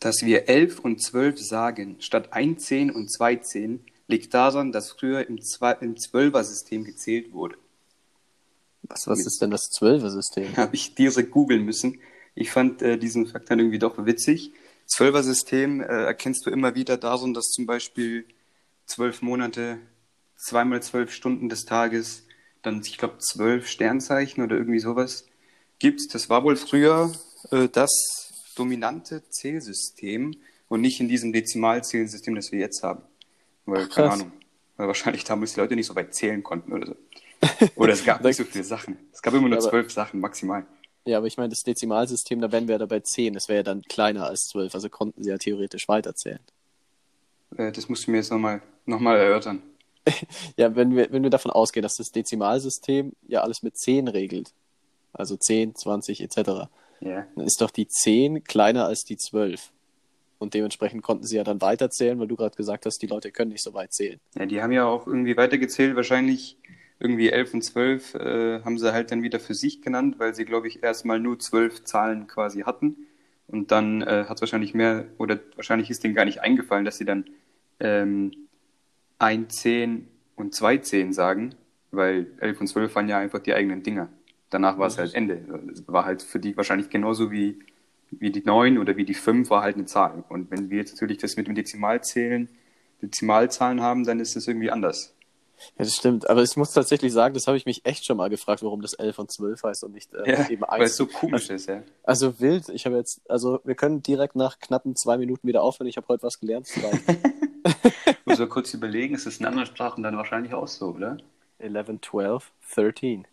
Dass wir 11 und 12 sagen, statt 1 10 und 2 10, liegt daran, dass früher im, Zwei- im Zwölfer-System gezählt wurde. Was, was ist denn das Zwölfer-System? Habe ich direkt googeln müssen. Ich fand äh, diesen Fakt dann irgendwie doch witzig. Zwölfer-System äh, erkennst du immer wieder daran, dass zum Beispiel zwölf Monate, zweimal zwölf Stunden des Tages, dann, ich glaube, zwölf Sternzeichen oder irgendwie sowas gibt. Das war wohl früher äh, das dominante Zählsystem und nicht in diesem Dezimalzählsystem, das wir jetzt haben. Weil, Ach, keine. Ahnung, weil wahrscheinlich damals die Leute nicht so weit zählen konnten oder so. Oder es gab nicht so viele Sachen. Es gab immer nur Aber- zwölf Sachen maximal. Ja, aber ich meine, das Dezimalsystem, da wären wir ja dabei 10. Das wäre ja dann kleiner als 12. Also konnten sie ja theoretisch weiterzählen. Äh, das musst du mir jetzt nochmal noch mal erörtern. Ja, wenn wir, wenn wir davon ausgehen, dass das Dezimalsystem ja alles mit 10 regelt, also 10, 20 etc., Ja. dann ist doch die 10 kleiner als die 12. Und dementsprechend konnten sie ja dann weiterzählen, weil du gerade gesagt hast, die Leute können nicht so weit zählen. Ja, die haben ja auch irgendwie weitergezählt. Wahrscheinlich irgendwie 11 und 12 äh, haben sie halt dann wieder für sich genannt, weil sie, glaube ich, erstmal nur zwölf Zahlen quasi hatten. Und dann äh, hat es wahrscheinlich mehr, oder wahrscheinlich ist denen gar nicht eingefallen, dass sie dann ähm, ein 10 und zwei 10 sagen, weil 11 und 12 waren ja einfach die eigenen Dinger. Danach war es halt Ende. Es war halt für die wahrscheinlich genauso wie, wie die 9 oder wie die 5 war halt eine Zahl. Und wenn wir jetzt natürlich das mit dem Dezimalzählen, Dezimalzahlen haben, dann ist das irgendwie anders. Ja, das stimmt. Aber ich muss tatsächlich sagen, das habe ich mich echt schon mal gefragt, warum das 11 und 12 heißt und nicht äh, Ja, eben weil 1. es so komisch ist, ja. Also wild. Ich habe jetzt, also wir können direkt nach knappen zwei Minuten wieder aufhören. Ich habe heute was gelernt. Muss man kurz überlegen, ist es in anderen Sprachen dann wahrscheinlich auch so, oder? 11, 12, 13.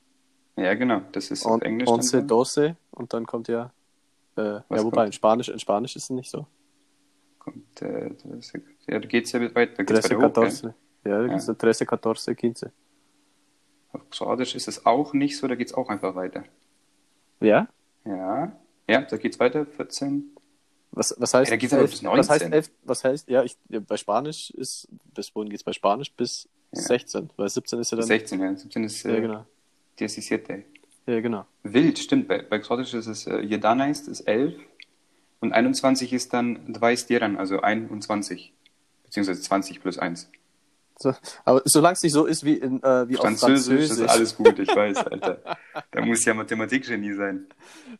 Ja, genau. Das ist auf Und Englisch. Once, doce und dann kommt ja, äh, ja, wobei kommt? in Spanisch, in Spanisch ist es nicht so. Kommt, äh, ja, da geht's ja weiter. Geht's 13, weiter hoch, gell? 14. Ja, da Ja. gibt's 13, 14, 15. Auf Kroatisch ist es auch nicht so, da geht's auch einfach weiter. Ja? Ja. Ja, da geht's weiter. 14. Was, was heißt Ja, da geht's elf- bis Was heißt 19. elf, was heißt, ja, ich, ja, bei Spanisch ist, bis wohin geht's bei Spanisch? Bis Ja. 16, weil 17 ist ja dann. 16, ja. 17 ist Ja, äh, genau. 17. Ja, genau. Wild, stimmt. Bei, bei Kroatisch ist es, äh, Jedana ist, ist 11 und 21 ist dann 21, also 21. Beziehungsweise 20 plus 1. So, aber solange es nicht so ist wie, in, äh, wie auf Französisch, Französisch, ist alles gut, ich weiß, Alter. Da muss ja Mathematikgenie sein.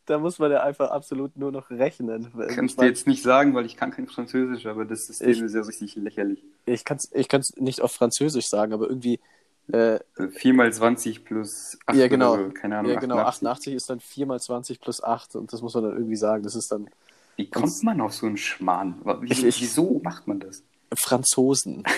da muss man ja einfach absolut nur noch rechnen. Ich kann es dir jetzt nicht sagen, weil ich kann kein Französisch, aber das System Ich- ist ja richtig lächerlich. Ich kann es ich kann's nicht auf Französisch sagen, aber irgendwie, äh, Also 4 mal 20 plus 8 ja genau, so, keine Ahnung, ja, genau 88. 88 ist dann 4 mal 20 plus 8 und das muss man dann irgendwie sagen. Das ist dann Wie kommt man auf so einen Schmarrn? Wieso, Ich- wieso macht man das? Franzosen.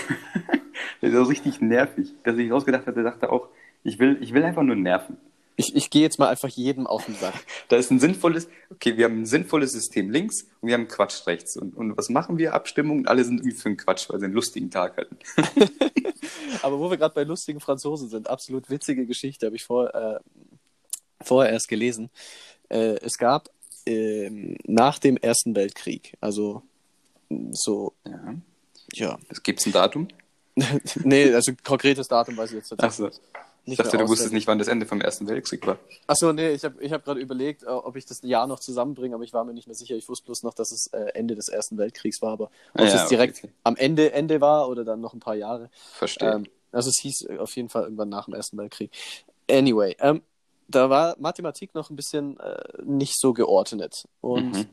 Das ist auch richtig nervig. Dass ich rausgedacht hatte, dachte auch, ich will, ich will einfach nur nerven. Ich, ich gehe jetzt mal einfach jedem auf den Sack. Da ist ein sinnvolles, okay, wir haben ein sinnvolles System links und wir haben Quatsch rechts. Und, und was machen wir? Abstimmung und alle sind irgendwie für einen Quatsch, weil sie einen lustigen Tag hatten. Aber wo wir gerade bei lustigen Franzosen sind, absolut witzige Geschichte, habe ich vor, äh, vorher erst gelesen. Äh, es gab ähm, nach dem Ersten Weltkrieg, also so, Ja. ja, Es gibt ein Datum. nee, also konkretes Datum weiß ich jetzt tatsächlich Achso. Ich nicht. dachte, du wusstest nicht, wann das Ende vom Ersten Weltkrieg war. Achso, nee, ich habe ich hab gerade überlegt, äh, ob ich das Jahr noch zusammenbringe, aber ich war mir nicht mehr sicher. Ich wusste bloß noch, dass es äh, Ende des Ersten Weltkriegs war, aber ob Ah, ja, es direkt okay. am Ende Ende war oder dann noch ein paar Jahre. Verstehe. Ähm, also es hieß äh, auf jeden Fall irgendwann nach dem Ersten Weltkrieg. Anyway, ähm, da war Mathematik noch ein bisschen äh, nicht so geordnet und Mhm.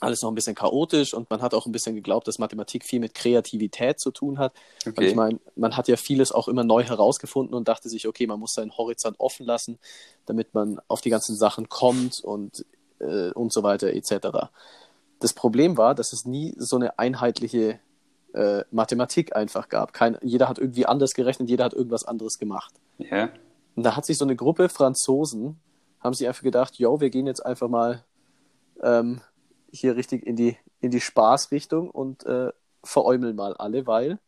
Alles noch ein bisschen chaotisch und man hat auch ein bisschen geglaubt, dass Mathematik viel mit Kreativität zu tun hat. Weil Okay. ich meine, man hat ja vieles auch immer neu herausgefunden und dachte sich, okay, man muss seinen Horizont offen lassen, damit man auf die ganzen Sachen kommt und, äh, und so weiter etc. Das Problem war, dass es nie so eine einheitliche äh, Mathematik einfach gab. Kein, jeder hat irgendwie anders gerechnet, jeder hat irgendwas anderes gemacht. Ja. Und da hat sich so eine Gruppe Franzosen, haben sich einfach gedacht, yo, wir gehen jetzt einfach mal ähm, hier richtig in die, in die Spaßrichtung und äh, veräumeln mal alle, weil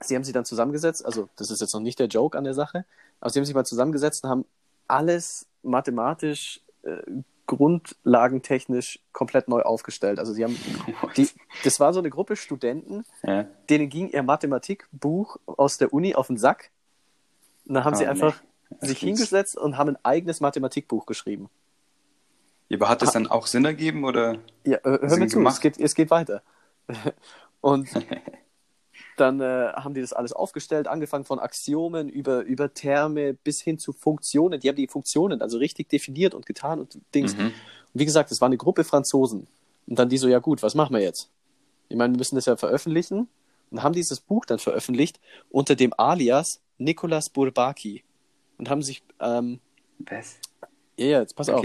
sie haben sich dann zusammengesetzt, also das ist jetzt noch nicht der Joke an der Sache, aber sie haben sich mal zusammengesetzt und haben alles mathematisch, äh, grundlagentechnisch komplett neu aufgestellt. Also sie haben, die, das war so eine Gruppe Studenten, ja. denen ging ihr Mathematikbuch aus der Uni auf den Sack. Und dann haben Ah, sie nee. einfach Das sich hingesetzt und haben ein eigenes Mathematikbuch geschrieben. Ja, aber hat das dann auch Sinn ergeben oder? Ja, hör, Sinn mir zu, gemacht? es geht, es geht weiter. Und dann äh, haben die das alles aufgestellt, angefangen von Axiomen über, über Terme bis hin zu Funktionen. Die haben die Funktionen also richtig definiert und getan und Dings. Mhm. Und wie gesagt, es war eine Gruppe Franzosen. Und dann die so, ja gut, was machen wir jetzt? Ich meine, wir müssen das ja veröffentlichen. Und haben dieses Buch dann veröffentlicht unter dem Alias Nicolas Bourbaki. Und haben sich, ähm, Was? ja, ja, jetzt pass auf.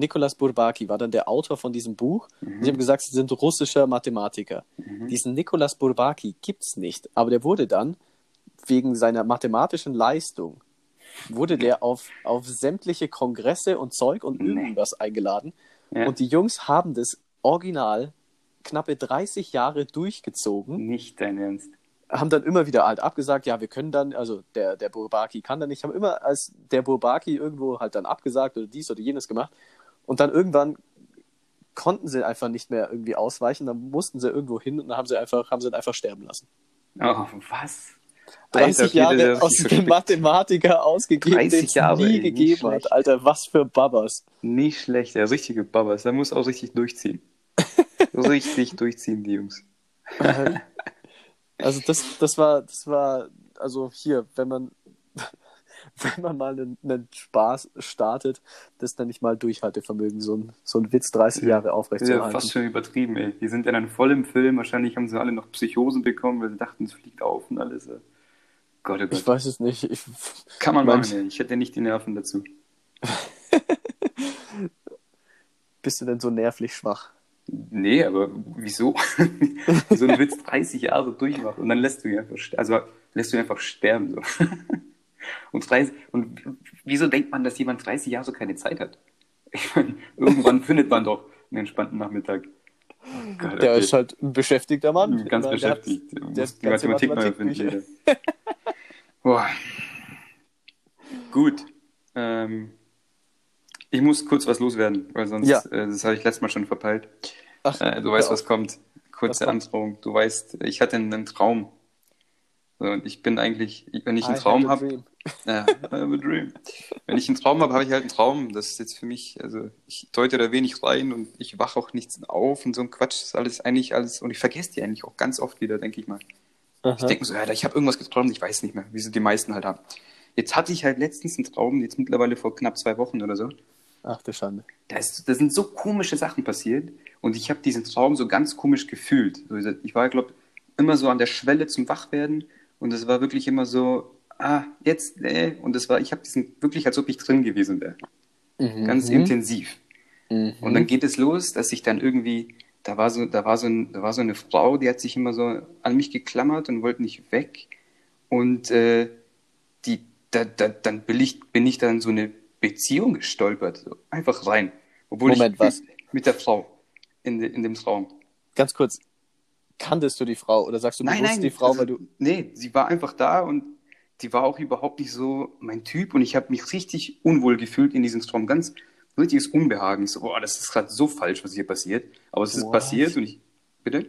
Okay. Nicolas Bourbaki war dann der Autor von diesem Buch. Und sie haben gesagt, sie sind russischer Mathematiker. Diesen Nicolas Bourbaki gibt's nicht, aber der wurde dann wegen seiner mathematischen Leistung wurde der auf, auf sämtliche Kongresse und Zeug und Nee. irgendwas eingeladen. Ja. Und die Jungs haben das original knappe 30 Jahre durchgezogen, Nicht dein Ernst. haben dann immer wieder halt abgesagt, ja, wir können dann, also der, der Bourbaki kann dann nicht, haben immer als der Bourbaki irgendwo halt dann abgesagt oder dies oder jenes gemacht. Und dann irgendwann konnten sie einfach nicht mehr irgendwie ausweichen, dann mussten sie irgendwo hin und dann haben sie einfach, haben sie einfach sterben lassen. Oh, was? 30 okay, Jahre aus dem. Mathematiker ausgegeben, 30 den es Jahre, nie ey, gegeben schlecht. hat. Alter, was für Babas. Nicht schlecht, der richtige Babas. Der muss auch richtig durchziehen. richtig durchziehen, die Jungs. Also das, das war, das war, also hier, wenn man, wenn man mal einen, einen Spaß startet, das dann nicht mal Durchhaltevermögen, so ein, so ein Witz 30 Jahre Das ist ja aufrechtzuerhalten. fast schon übertrieben, ey. Die sind ja dann voll im Film. Wahrscheinlich haben sie alle noch Psychosen bekommen, weil sie dachten, es fliegt auf und alles. ey. Gott, oh Ich Gott. weiß es nicht. Ich, Kann man mein- machen, ey. Ich hätte nicht die Nerven dazu. bist du denn so nervlich schwach? Nee, aber wieso? so ein Witz 30 Jahre durchmachen und dann lässt du ihn einfach, also lässt du ihn einfach sterben. So. Und, 30, und wieso denkt man, dass jemand 30 Jahre so keine Zeit hat? Ich meine, irgendwann findet man doch einen entspannten Nachmittag. Oh Gott, Der okay. ist halt ein beschäftigter Mann. ganz Ich meine, der hat- beschäftigt. Der der hat die ganze Mathematik mal Mathematikbücher. erfinden. Gut. Ähm, ich muss kurz was loswerden, weil sonst, Ja. äh, das habe ich letztes Mal schon verpeilt. Ach, Äh, du weißt, hör was kommt. Kurze Was kommt? Androhung. Du weißt, ich hatte einen Traum. So, und ich bin eigentlich, wenn ich einen I Traum habe, ja, dream. Wenn ich einen Traum habe, habe ich halt einen Traum. Das ist jetzt für mich, also ich deute da wenig rein und ich wache auch nichts auf und so ein Quatsch. Das ist alles eigentlich alles, und ich vergesse die eigentlich auch ganz oft wieder, denke ich mal. Ich Aha. denke mir so, ja, ich habe irgendwas geträumt, ich weiß nicht mehr, wie sie die meisten halt haben. Jetzt hatte ich halt letztens einen Traum, jetzt mittlerweile vor knapp zwei Wochen oder so. Ach du Schande. Da, ist, da sind so komische Sachen passiert und ich habe diesen Traum so ganz komisch gefühlt. Ich war, glaube immer so an der Schwelle zum Wachwerden und es war wirklich immer so, ah, jetzt, äh, und es war, ich habe diesen wirklich, als ob ich drin gewesen wäre. Ganz intensiv. Mhm. Und dann geht es los, dass ich dann irgendwie, da war so, da war so, ein, da war so eine Frau, die hat sich immer so an mich geklammert und wollte nicht weg. Und äh, die, da, da, dann bin ich, bin ich dann so eine Beziehung gestolpert, so einfach rein. Obwohl Moment, ich was? mit der Frau in, de, in dem Traum. Ganz kurz. Kanntest du die Frau oder sagst du Nein, bewusst nein, die Frau, also, weil du. Nee, sie war einfach da und die war auch überhaupt nicht so mein Typ und ich habe mich richtig unwohl gefühlt in diesem Traum. Ganz richtiges Unbehagen. Ich so, boah, das ist gerade so falsch, was hier passiert. Aber es ist What? passiert und ich. Bitte?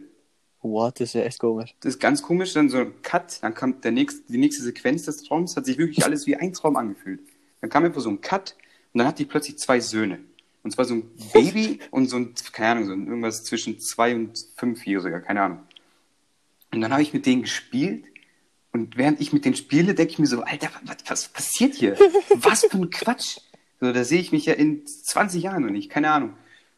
What, das ist ja echt komisch. Das ist ganz komisch, dann so ein Cut, dann kam der nächste, die nächste Sequenz des Traums, hat sich wirklich alles wie ein Traum angefühlt. Dann kam einfach so ein Cut und dann hatte ich plötzlich zwei Söhne. Und zwar so ein Baby und so ein, keine Ahnung, so ein, irgendwas zwischen zwei und fünfjähriger, keine Ahnung. Und dann habe ich mit denen gespielt und während ich mit denen spiele, denke ich mir so, Alter, was, was passiert hier? Was für ein Quatsch. So, da sehe ich mich ja in 20 Jahren noch nicht, keine Ahnung.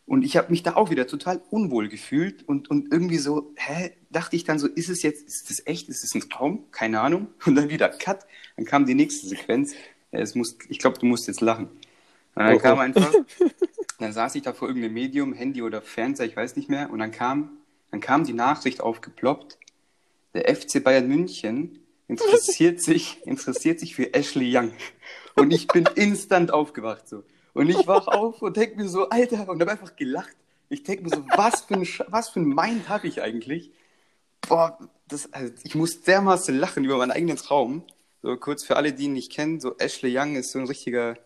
Und ich habe mich da auch wieder total unwohl gefühlt und, und irgendwie so, hä, dachte ich dann so, ist es jetzt, ist das echt, ist es ein Traum? Keine Ahnung. Und dann wieder Cut, dann kam die nächste Sequenz. Es muss, ich glaube, du musst jetzt lachen. Und dann Oh, kam oh. einfach, dann saß ich da vor irgendeinem Medium, Handy oder Fernseher, ich weiß nicht mehr, und dann kam, dann kam die Nachricht aufgeploppt, der FC Bayern München interessiert sich, interessiert sich für Ashley Young. Und ich bin instant aufgewacht so. Und ich wach auf und denk mir so, Alter, und habe einfach gelacht. Ich denk mir so, was für ein, was für ein Mind habe ich eigentlich? Boah, das, also ich muss dermaßen lachen über meinen eigenen Traum. So kurz für alle, die ihn nicht kennen, so Ashley Young ist so ein richtiger,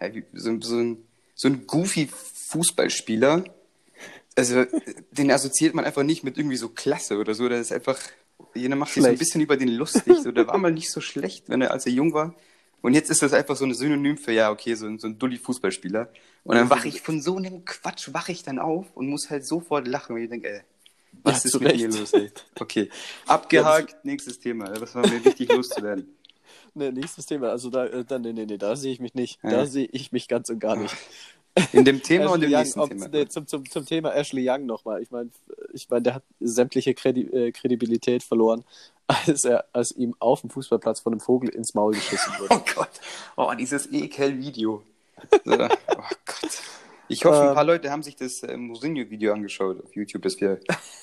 ja, wie, so, so ein, so ein goofy Fußballspieler. Also, den assoziiert man einfach nicht mit irgendwie so Klasse oder so. Der ist einfach, jeder macht sich so ein bisschen über den lustig. So, der war mal nicht so schlecht, wenn er, als er jung war. Und jetzt ist das einfach so ein Synonym für, ja, okay, so, ein- so ein Dulli-Fußballspieler. Und dann wache ich von so einem Quatsch, wache ich dann auf und muss halt sofort lachen, weil ich denke, ey, was ist mit mir Recht. los, ey? Okay, abgehakt, nächstes Thema. Das war mir wichtig loszuwerden. Ne, nächstes Thema. Also da, äh, da nee, nee, nee, da sehe ich mich nicht. Ja. Da sehe ich mich ganz und gar nicht. In dem Thema und im Young, nächsten ob, Thema. nee, zum, zum, zum Thema Ashley Young nochmal. Ich meine, ich mein, der hat sämtliche Kredi äh, Kredibilität verloren, als er, als ihm auf dem Fußballplatz von einem Vogel ins Maul geschissen wurde. Oh Gott, oh, dieses Ekel-Video. Oh Gott. Ich hoffe, ein Ähm. paar Leute haben sich das äh, Mourinho-Video angeschaut auf YouTube, das wir,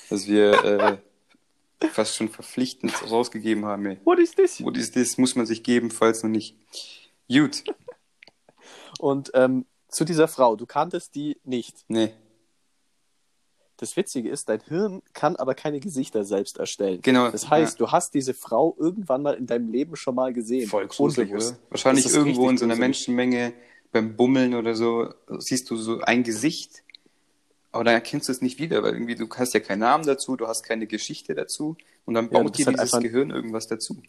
das wir äh, fast schon verpflichtend rausgegeben haben. Ey. What is this? What is this? Muss man sich geben, falls noch nicht. Gut. Und ähm, zu dieser Frau, du kanntest die nicht. Nee, Das Witzige ist, dein Hirn kann aber keine Gesichter selbst erstellen. genau. Das heißt, du hast diese Frau irgendwann mal in deinem Leben schon mal gesehen. voll gruselig, oder? Wahrscheinlich irgendwo in so einer gruselig. Menschenmenge beim Bummeln oder so siehst du so ein Gesicht, aber dann erkennst du es nicht wieder, weil irgendwie du hast ja keinen Namen dazu, du hast keine Geschichte dazu und dann Ja, baut bist dir halt dieses einfach- Gehirn irgendwas dazu.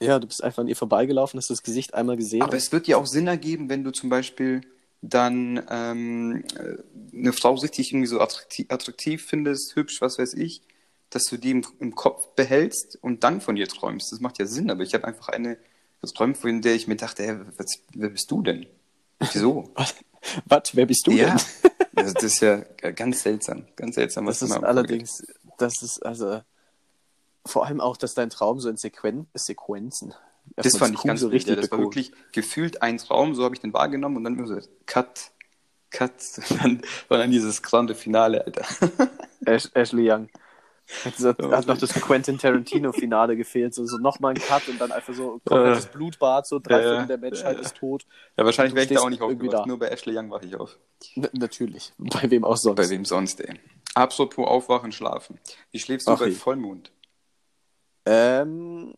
Ja, du bist einfach an ihr vorbeigelaufen, hast das Gesicht einmal gesehen. Aber es wird ja auch Sinn ergeben, wenn du zum Beispiel dann ähm, äh, eine Frau richtig irgendwie so attraktiv, attraktiv findest, hübsch, was weiß ich, dass du die im, im Kopf behältst und dann von ihr träumst. Das macht ja Sinn, aber ich habe einfach eine geträumt, von der ich mir dachte, hä, was, wer bist du denn? Wieso? Was? Wer bist du ja, denn? das ist ja ganz seltsam, ganz seltsam, was Das da ist allerdings, das ist also vor allem auch, dass dein Traum so in Sequen Sequenzen. Das fand ich ganz so richtig. das war wirklich gefühlt ein Traum, so habe ich den wahrgenommen und dann immer so, cut, cut, und dann war dann dieses grande Finale, Alter. Ash, Ashley Young. Hat, so, Oh, hat noch das Quentin Tarantino-Finale gefehlt. So, so nochmal ein Cut und dann einfach so komplettes Äh, Blutbad, so drei Viertel der Menschheit ja. ist tot. Ja, wahrscheinlich wäre ich da auch nicht aufgewacht. da. Nur bei Ashley Young wache ich auf. N natürlich. Bei wem auch sonst. Bei wem sonst, ey. Apropos aufwachen, schlafen. Wie schläfst du Ach bei je. Vollmond? Ähm,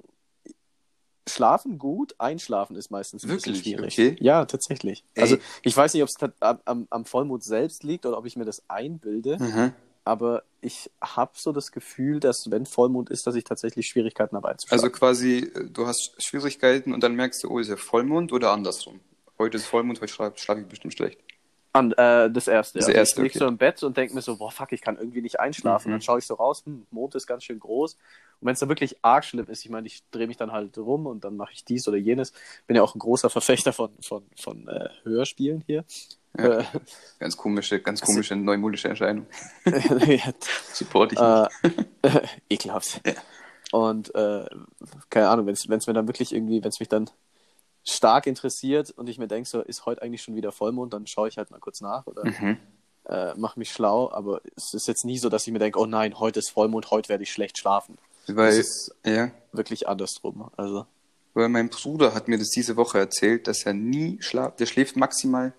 schlafen gut, einschlafen ist meistens ein Wirklich? bisschen schwierig. Okay. Ja, tatsächlich. Ey. Also ich weiß nicht, ob es am, am, am Vollmond selbst liegt oder ob ich mir das einbilde, Mhm. Aber ich habe so das Gefühl, dass wenn Vollmond ist, dass ich tatsächlich Schwierigkeiten habe Also einzuschlafen. quasi, äh, du hast Schwierigkeiten und dann merkst du, oh, ist ja Vollmond oder andersrum. Heute ist Vollmond, heute schlafe schlaf ich bestimmt schlecht. An, äh, das erste. Das also erste, ich lieg okay. so im Bett und denke mir so, boah, fuck, ich kann irgendwie nicht einschlafen. Mhm. Dann schaue ich so raus, hm, Mond ist ganz schön groß. Und wenn es dann wirklich arg schlimm ist, ich meine, ich drehe mich dann halt rum und dann mache ich dies oder jenes. Bin ja auch ein großer Verfechter von, von, von äh, Hörspielen hier. Ja. Äh, Ganz komische, ganz Also- komische neumodische Erscheinung. Support ich nicht. äh, ekelhaft. Ja. Und äh, keine Ahnung, wenn es mir dann wirklich irgendwie, wenn es mich dann stark interessiert und ich mir denke, so ist heute eigentlich schon wieder Vollmond, dann schaue ich halt mal kurz nach oder Mhm. äh, mache mich schlau. Aber es ist jetzt nie so, dass ich mir denke, oh nein, heute ist Vollmond, heute werde ich schlecht schlafen. Weil, Das ist ja, wirklich andersrum. Also weil mein Bruder hat mir das diese Woche erzählt, dass er nie schlaft. Der schläft maximal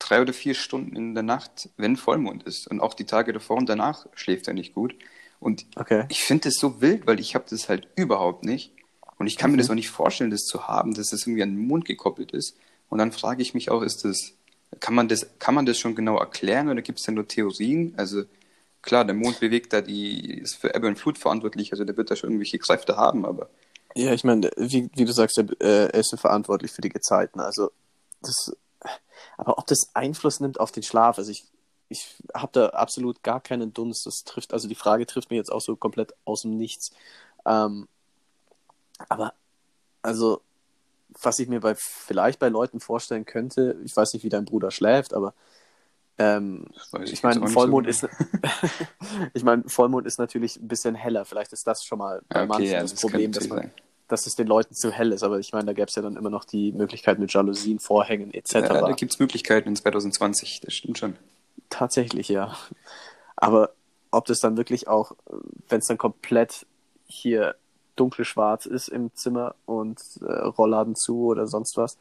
drei oder vier Stunden in der Nacht, wenn Vollmond ist. Und auch die Tage davor und danach schläft er nicht gut. Und okay. ich finde das so wild, weil ich habe das halt überhaupt nicht. Und ich kann mir Mhm. das auch nicht vorstellen, das zu haben, dass das irgendwie an den Mond gekoppelt ist. Und dann frage ich mich auch, ist das, kann man das, kann man das schon genau erklären oder gibt es da nur Theorien? Also klar, der Mond bewegt da die, ist für Ebbe und Flut verantwortlich, also der wird da schon irgendwelche Kräfte haben, aber Ja, ich meine, wie, wie du sagst, er, äh, er ist ja verantwortlich für die Gezeiten. Also das, aber ob das Einfluss nimmt auf den Schlaf, also ich, ich habe da absolut gar keinen Dunst. Das trifft, also die Frage trifft mir jetzt auch so komplett aus dem Nichts. Ähm, aber also, was ich mir bei vielleicht bei Leuten vorstellen könnte, ich weiß nicht, wie dein Bruder schläft, aber ähm, ich jetzt meine, Vollmond so ist, ich meine, Vollmond ist natürlich ein bisschen heller. Vielleicht ist das schon mal bei Ja, manchen okay, ja, das das Problem, dass, man, dass es den Leuten zu hell ist. Aber ich meine, da gäbe es ja dann immer noch die Möglichkeit mit Jalousien, Vorhängen etc. Ja, da gibt es Möglichkeiten in 2020, das stimmt schon. Tatsächlich, ja. Aber ob das dann wirklich auch, wenn es dann komplett hier dunkelschwarz ist im Zimmer und äh, Rollladen zu oder sonst was,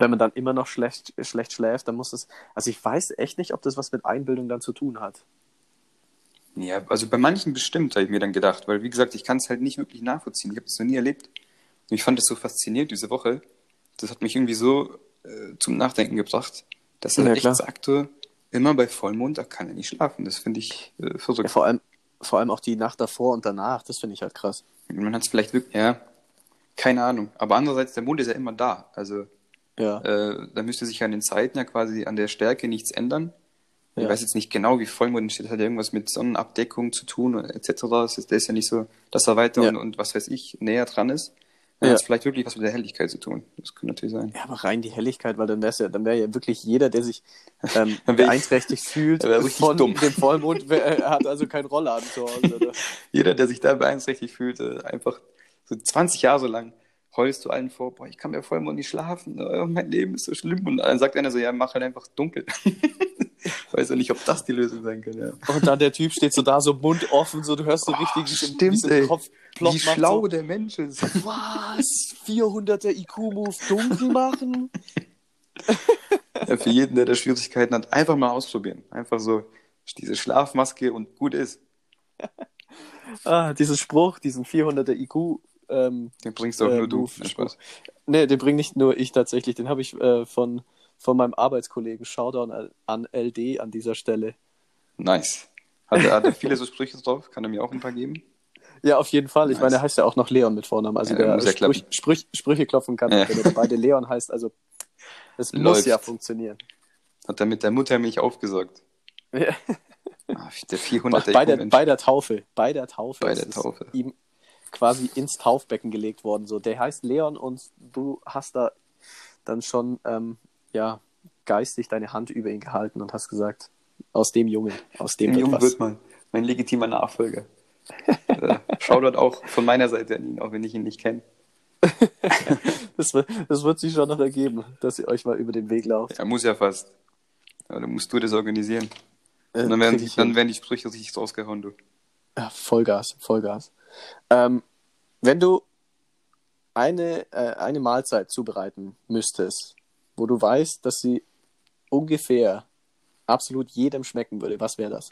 wenn man dann immer noch schlecht, schlecht schläft, dann muss es. Also ich weiß echt nicht, ob das was mit Einbildung dann zu tun hat. Ja, also bei manchen bestimmt, habe ich mir dann gedacht, weil wie gesagt, ich kann es halt nicht wirklich nachvollziehen. Ich habe das noch nie erlebt. Und ich fand das so faszinierend diese Woche. Das hat mich irgendwie so äh, zum Nachdenken gebracht, dass er Ja, echt klar. sagte, immer bei Vollmond, da kann er nicht schlafen. Das finde ich äh, Ja, verrückt. vor allem, vor allem auch die Nacht davor und danach, das finde ich halt krass. Man hat es vielleicht wirklich, ja, Keine Ahnung. Aber andererseits, der Mond ist ja immer da. Also Ja. äh, da müsste sich an den Zeiten ja quasi an der Stärke nichts ändern. Ich Ja. weiß jetzt nicht genau, wie Vollmond entsteht. Das hat ja irgendwas mit Sonnenabdeckung zu tun und etc. Das ist, der ist ja nicht so, dass er weiter Ja. und, und was weiß ich, näher dran ist. Dann Ja. hat es vielleicht wirklich was mit der Helligkeit zu tun. Das könnte natürlich sein. Ja, aber rein die Helligkeit, weil dann wäre ja, dann wäre ja wirklich jeder, der sich ähm, ich- beeinträchtigt fühlt von dumm. dem Vollmond, wär, hat also keinen Rollladen zu Hause. Oder? Jeder, der sich da beeinträchtigt fühlt, äh, einfach so 20 Jahre so lang heulst du allen vor, boah, ich kann mir Vollmond nicht schlafen, oh, mein Leben ist so schlimm. Und dann sagt einer so, ja, mach halt einfach dunkel. ich weiß ja nicht, ob das die Lösung sein kann, ja. Und dann der Typ steht so da, so Mund offen, so du hörst so richtig, wie es im ey. Kopf. Wie schlau So, der Mensch ist. was? 400er IQ-Move dunkel machen? Ja, für jeden, der da Schwierigkeiten hat, einfach mal ausprobieren. Einfach so diese Schlafmaske und gut ist. Ah, diesen Spruch, diesen 400er IQ, ähm, Den bringst auch Äh, nur du. Spaß. Nee, den bringt nicht nur ich tatsächlich. Den habe ich äh, von, von meinem Arbeitskollegen. Shoudown an- LD an dieser Stelle. Nice. Hat er, hat er viele so Sprüche drauf? Kann er mir auch ein paar geben? Ja, auf jeden Fall. Ich Nice. meine, er heißt ja auch noch Leon mit Vornamen. Also Ja, der Sprüch. Sprüch, Sprüche klopfen kann, Ja. wenn er beide Leon heißt. Also es muss ja funktionieren. Hat er mit der Muttermilch aufgesorgt? Ja. Ah, der 400 Bei, der, bei der Taufe. Bei der Taufe. Bei der Taufe. Ihm quasi ins Taufbecken gelegt worden. So, der heißt Leon und du hast da dann schon ähm, ja geistig deine Hand über ihn gehalten und hast gesagt, aus dem Jungen, aus dem Dem Jungen wird man mein legitimer Nachfolger. äh, Shoutout auch von meiner Seite an ihn, auch wenn ich ihn nicht kenne. Das, wird- das wird sich schon noch ergeben, dass ihr euch mal über den Weg lauft. Er muss ja fast. Aber dann musst du das organisieren. Äh, dann werden, die, dann werden die Sprüche richtig rausgehauen, du. Ja, Vollgas, Vollgas. Ähm, wenn du eine, äh, eine Mahlzeit zubereiten müsstest, wo du weißt, dass sie ungefähr absolut jedem schmecken würde, was wäre das?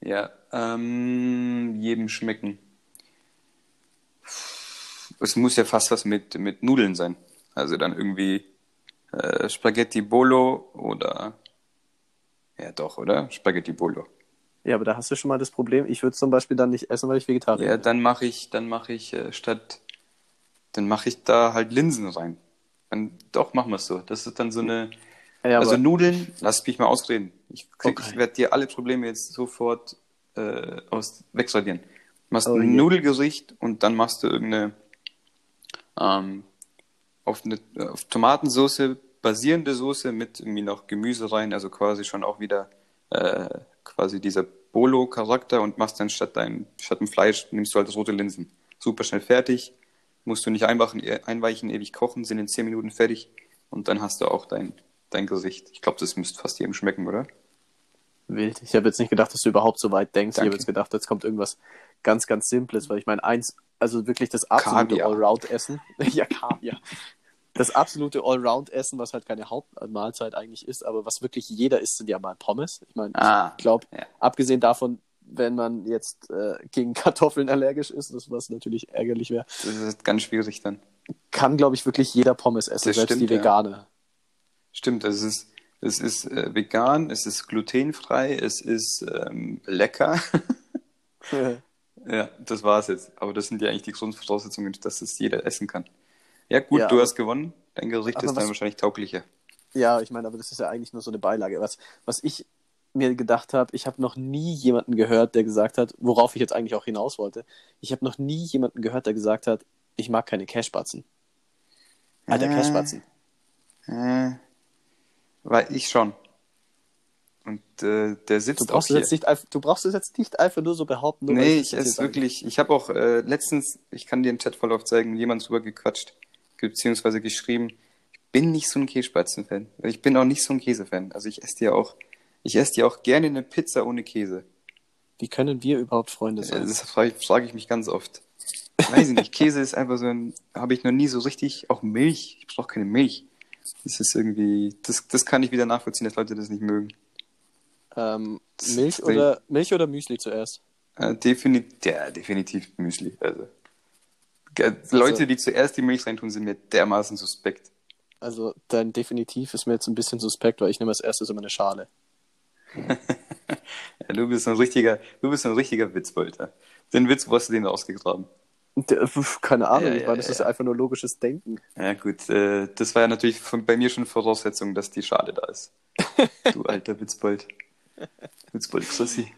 Ja, ähm, jedem schmecken. Es muss ja fast was mit, mit Nudeln sein. Also dann irgendwie äh, Spaghetti Bolo oder. Ja, doch, oder? Spaghetti Bolo. Ja, aber da hast du schon mal das Problem, ich würde es zum Beispiel dann nicht essen, weil ich Vegetarier Ja, bin. dann mache ich, dann mache ich äh, statt, dann mache ich da halt Linsen rein. Dann, doch, machen wir es so. Das ist dann so eine. Ja, also Nudeln, lass mich mal ausreden. Ich, krieg, Okay. ich werde dir alle Probleme jetzt sofort äh, aus wegradieren. Du machst Oh ein je. Nudelgericht und dann machst du irgendeine ähm, auf, eine, auf Tomatensauce basierende Soße mit irgendwie noch Gemüse rein, also quasi schon auch wieder äh, quasi dieser Bolo-Charakter und machst dann statt dein, statt dem Fleisch nimmst du halt rote Linsen. Super schnell fertig, musst du nicht einweichen, einweichen ewig kochen, sind in 10 Minuten fertig und dann hast du auch dein, dein Gesicht. Ich glaube, das müsste fast jedem schmecken, oder? Wild. Ich habe jetzt nicht gedacht, dass du überhaupt so weit denkst. Ich Danke. habe jetzt gedacht, jetzt kommt irgendwas ganz, ganz Simples, weil ich meine, eins, also wirklich das absolute. Allround-Essen. ja, Kaviar. Das absolute Allround-Essen, was halt keine Hauptmahlzeit eigentlich ist, aber was wirklich jeder isst, sind ja mal Pommes. Ich meine, Ah, ich glaube, ja. abgesehen davon, wenn man jetzt äh, gegen Kartoffeln allergisch ist, das was natürlich ärgerlich wäre, Das ist ganz schwierig dann. kann, glaube ich, wirklich jeder Pommes essen, Das selbst stimmt, die ja. Veganer. Stimmt, es ist, es ist äh, vegan, es ist glutenfrei, es ist ähm, lecker. ja, das war's jetzt. Aber das sind ja eigentlich die Grundvoraussetzungen, dass es jeder essen kann. Ja, gut, Ja, du hast gewonnen. Dein Gericht ist dann was- wahrscheinlich tauglicher. Ja, ich meine, aber das ist ja eigentlich nur so eine Beilage. Was, was ich mir gedacht habe, ich habe noch nie jemanden gehört, der gesagt hat, worauf ich jetzt eigentlich auch hinaus wollte, ich habe noch nie jemanden gehört, der gesagt hat, ich mag keine Cashbatzen. Alter, Äh. Cashbatzen. Äh, weil ich schon. Und äh, der sitzt Du brauchst, auch hier. jetzt nicht, du brauchst es jetzt nicht einfach nur so behaupten. Nur Nee, ich esse wirklich. Ich habe auch äh, letztens, ich kann dir den Chatverlauf zeigen, jemand drüber gequatscht, beziehungsweise geschrieben, ich bin nicht so ein Käsespatzen-Fan. Ich bin auch nicht so ein Käsefan. Also ich esse dir auch, ich esse dir auch gerne eine Pizza ohne Käse. Wie können wir überhaupt Freunde sein? Das frage frage ich mich ganz oft. Weiß ich nicht, Käse ist einfach so ein, habe ich noch nie so richtig, auch Milch, ich brauche keine Milch. Das ist irgendwie, das, das kann ich wieder nachvollziehen, dass Leute das nicht mögen. Ähm, Milch, oder, Milch oder Müsli zuerst? Äh, definitiv, ja, definitiv Müsli. Also, ge- Leute, die zuerst die Milch reintun, sind mir dermaßen suspekt. Also dein Definitiv ist mir jetzt ein bisschen suspekt, weil ich nehme als erstes immer eine Schale. Ja, du bist ein richtiger, du bist ein richtiger Witzbolter. Den Witz, wo hast du den rausgegraben? Der, keine Ahnung, Ja, ich ja, meine, das ja, ist ja. einfach nur logisches Denken. Ja, gut, äh, das war ja natürlich von, bei mir schon Voraussetzung, dass die Schale da ist. Du alter Witzbold. Witzbold Chrissy.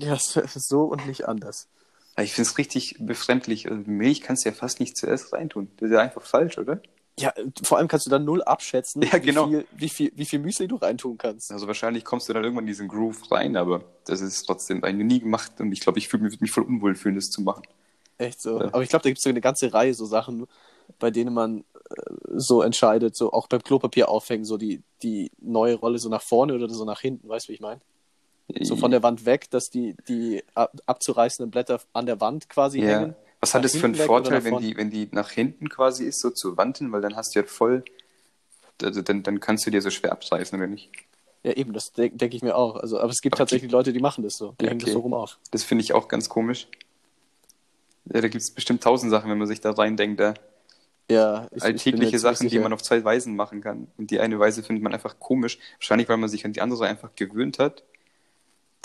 Ja, so und nicht anders. Ja, Ich finde es richtig befremdlich. Also Milch kannst du ja fast nicht zuerst reintun. Das ist ja einfach falsch, oder? Ja, vor allem kannst du dann null abschätzen, Ja, genau. wie, viel, wie, viel, wie viel Müsli du reintun kannst. Also wahrscheinlich kommst du dann irgendwann in diesen Groove rein, aber das ist trotzdem eigentlich nie gemacht und ich glaube, ich würde mich, mich voll unwohl fühlen, das zu machen. Echt so. Ja. Aber ich glaube, da gibt es so eine ganze Reihe so Sachen, bei denen man äh, so entscheidet, so auch beim Klopapier aufhängen, so die, die neue Rolle so nach vorne oder so nach hinten, weißt du, wie ich meine? So von der Wand weg, dass die, die ab, abzureißenden Blätter an der Wand quasi Ja. hängen. Was hat das für einen Vorteil, wenn die, wenn die nach hinten quasi ist, so zur Wand hin, weil dann hast du ja voll, also dann, dann kannst du dir so schwer abreißen, oder nicht? Ja, eben, das denke denk ich mir auch. Also, aber es gibt Aber tatsächlich Leute, die machen das so. Die Ja, hängen okay. das so rum auf. Das finde ich auch ganz komisch. Ja, da gibt es bestimmt tausend Sachen, wenn man sich da reindenkt, da Ja, ich, ich alltägliche jetzt Sachen, die man auf zwei Weisen machen kann. Und die eine Weise findet man einfach komisch. Wahrscheinlich, weil man sich an die andere einfach gewöhnt hat,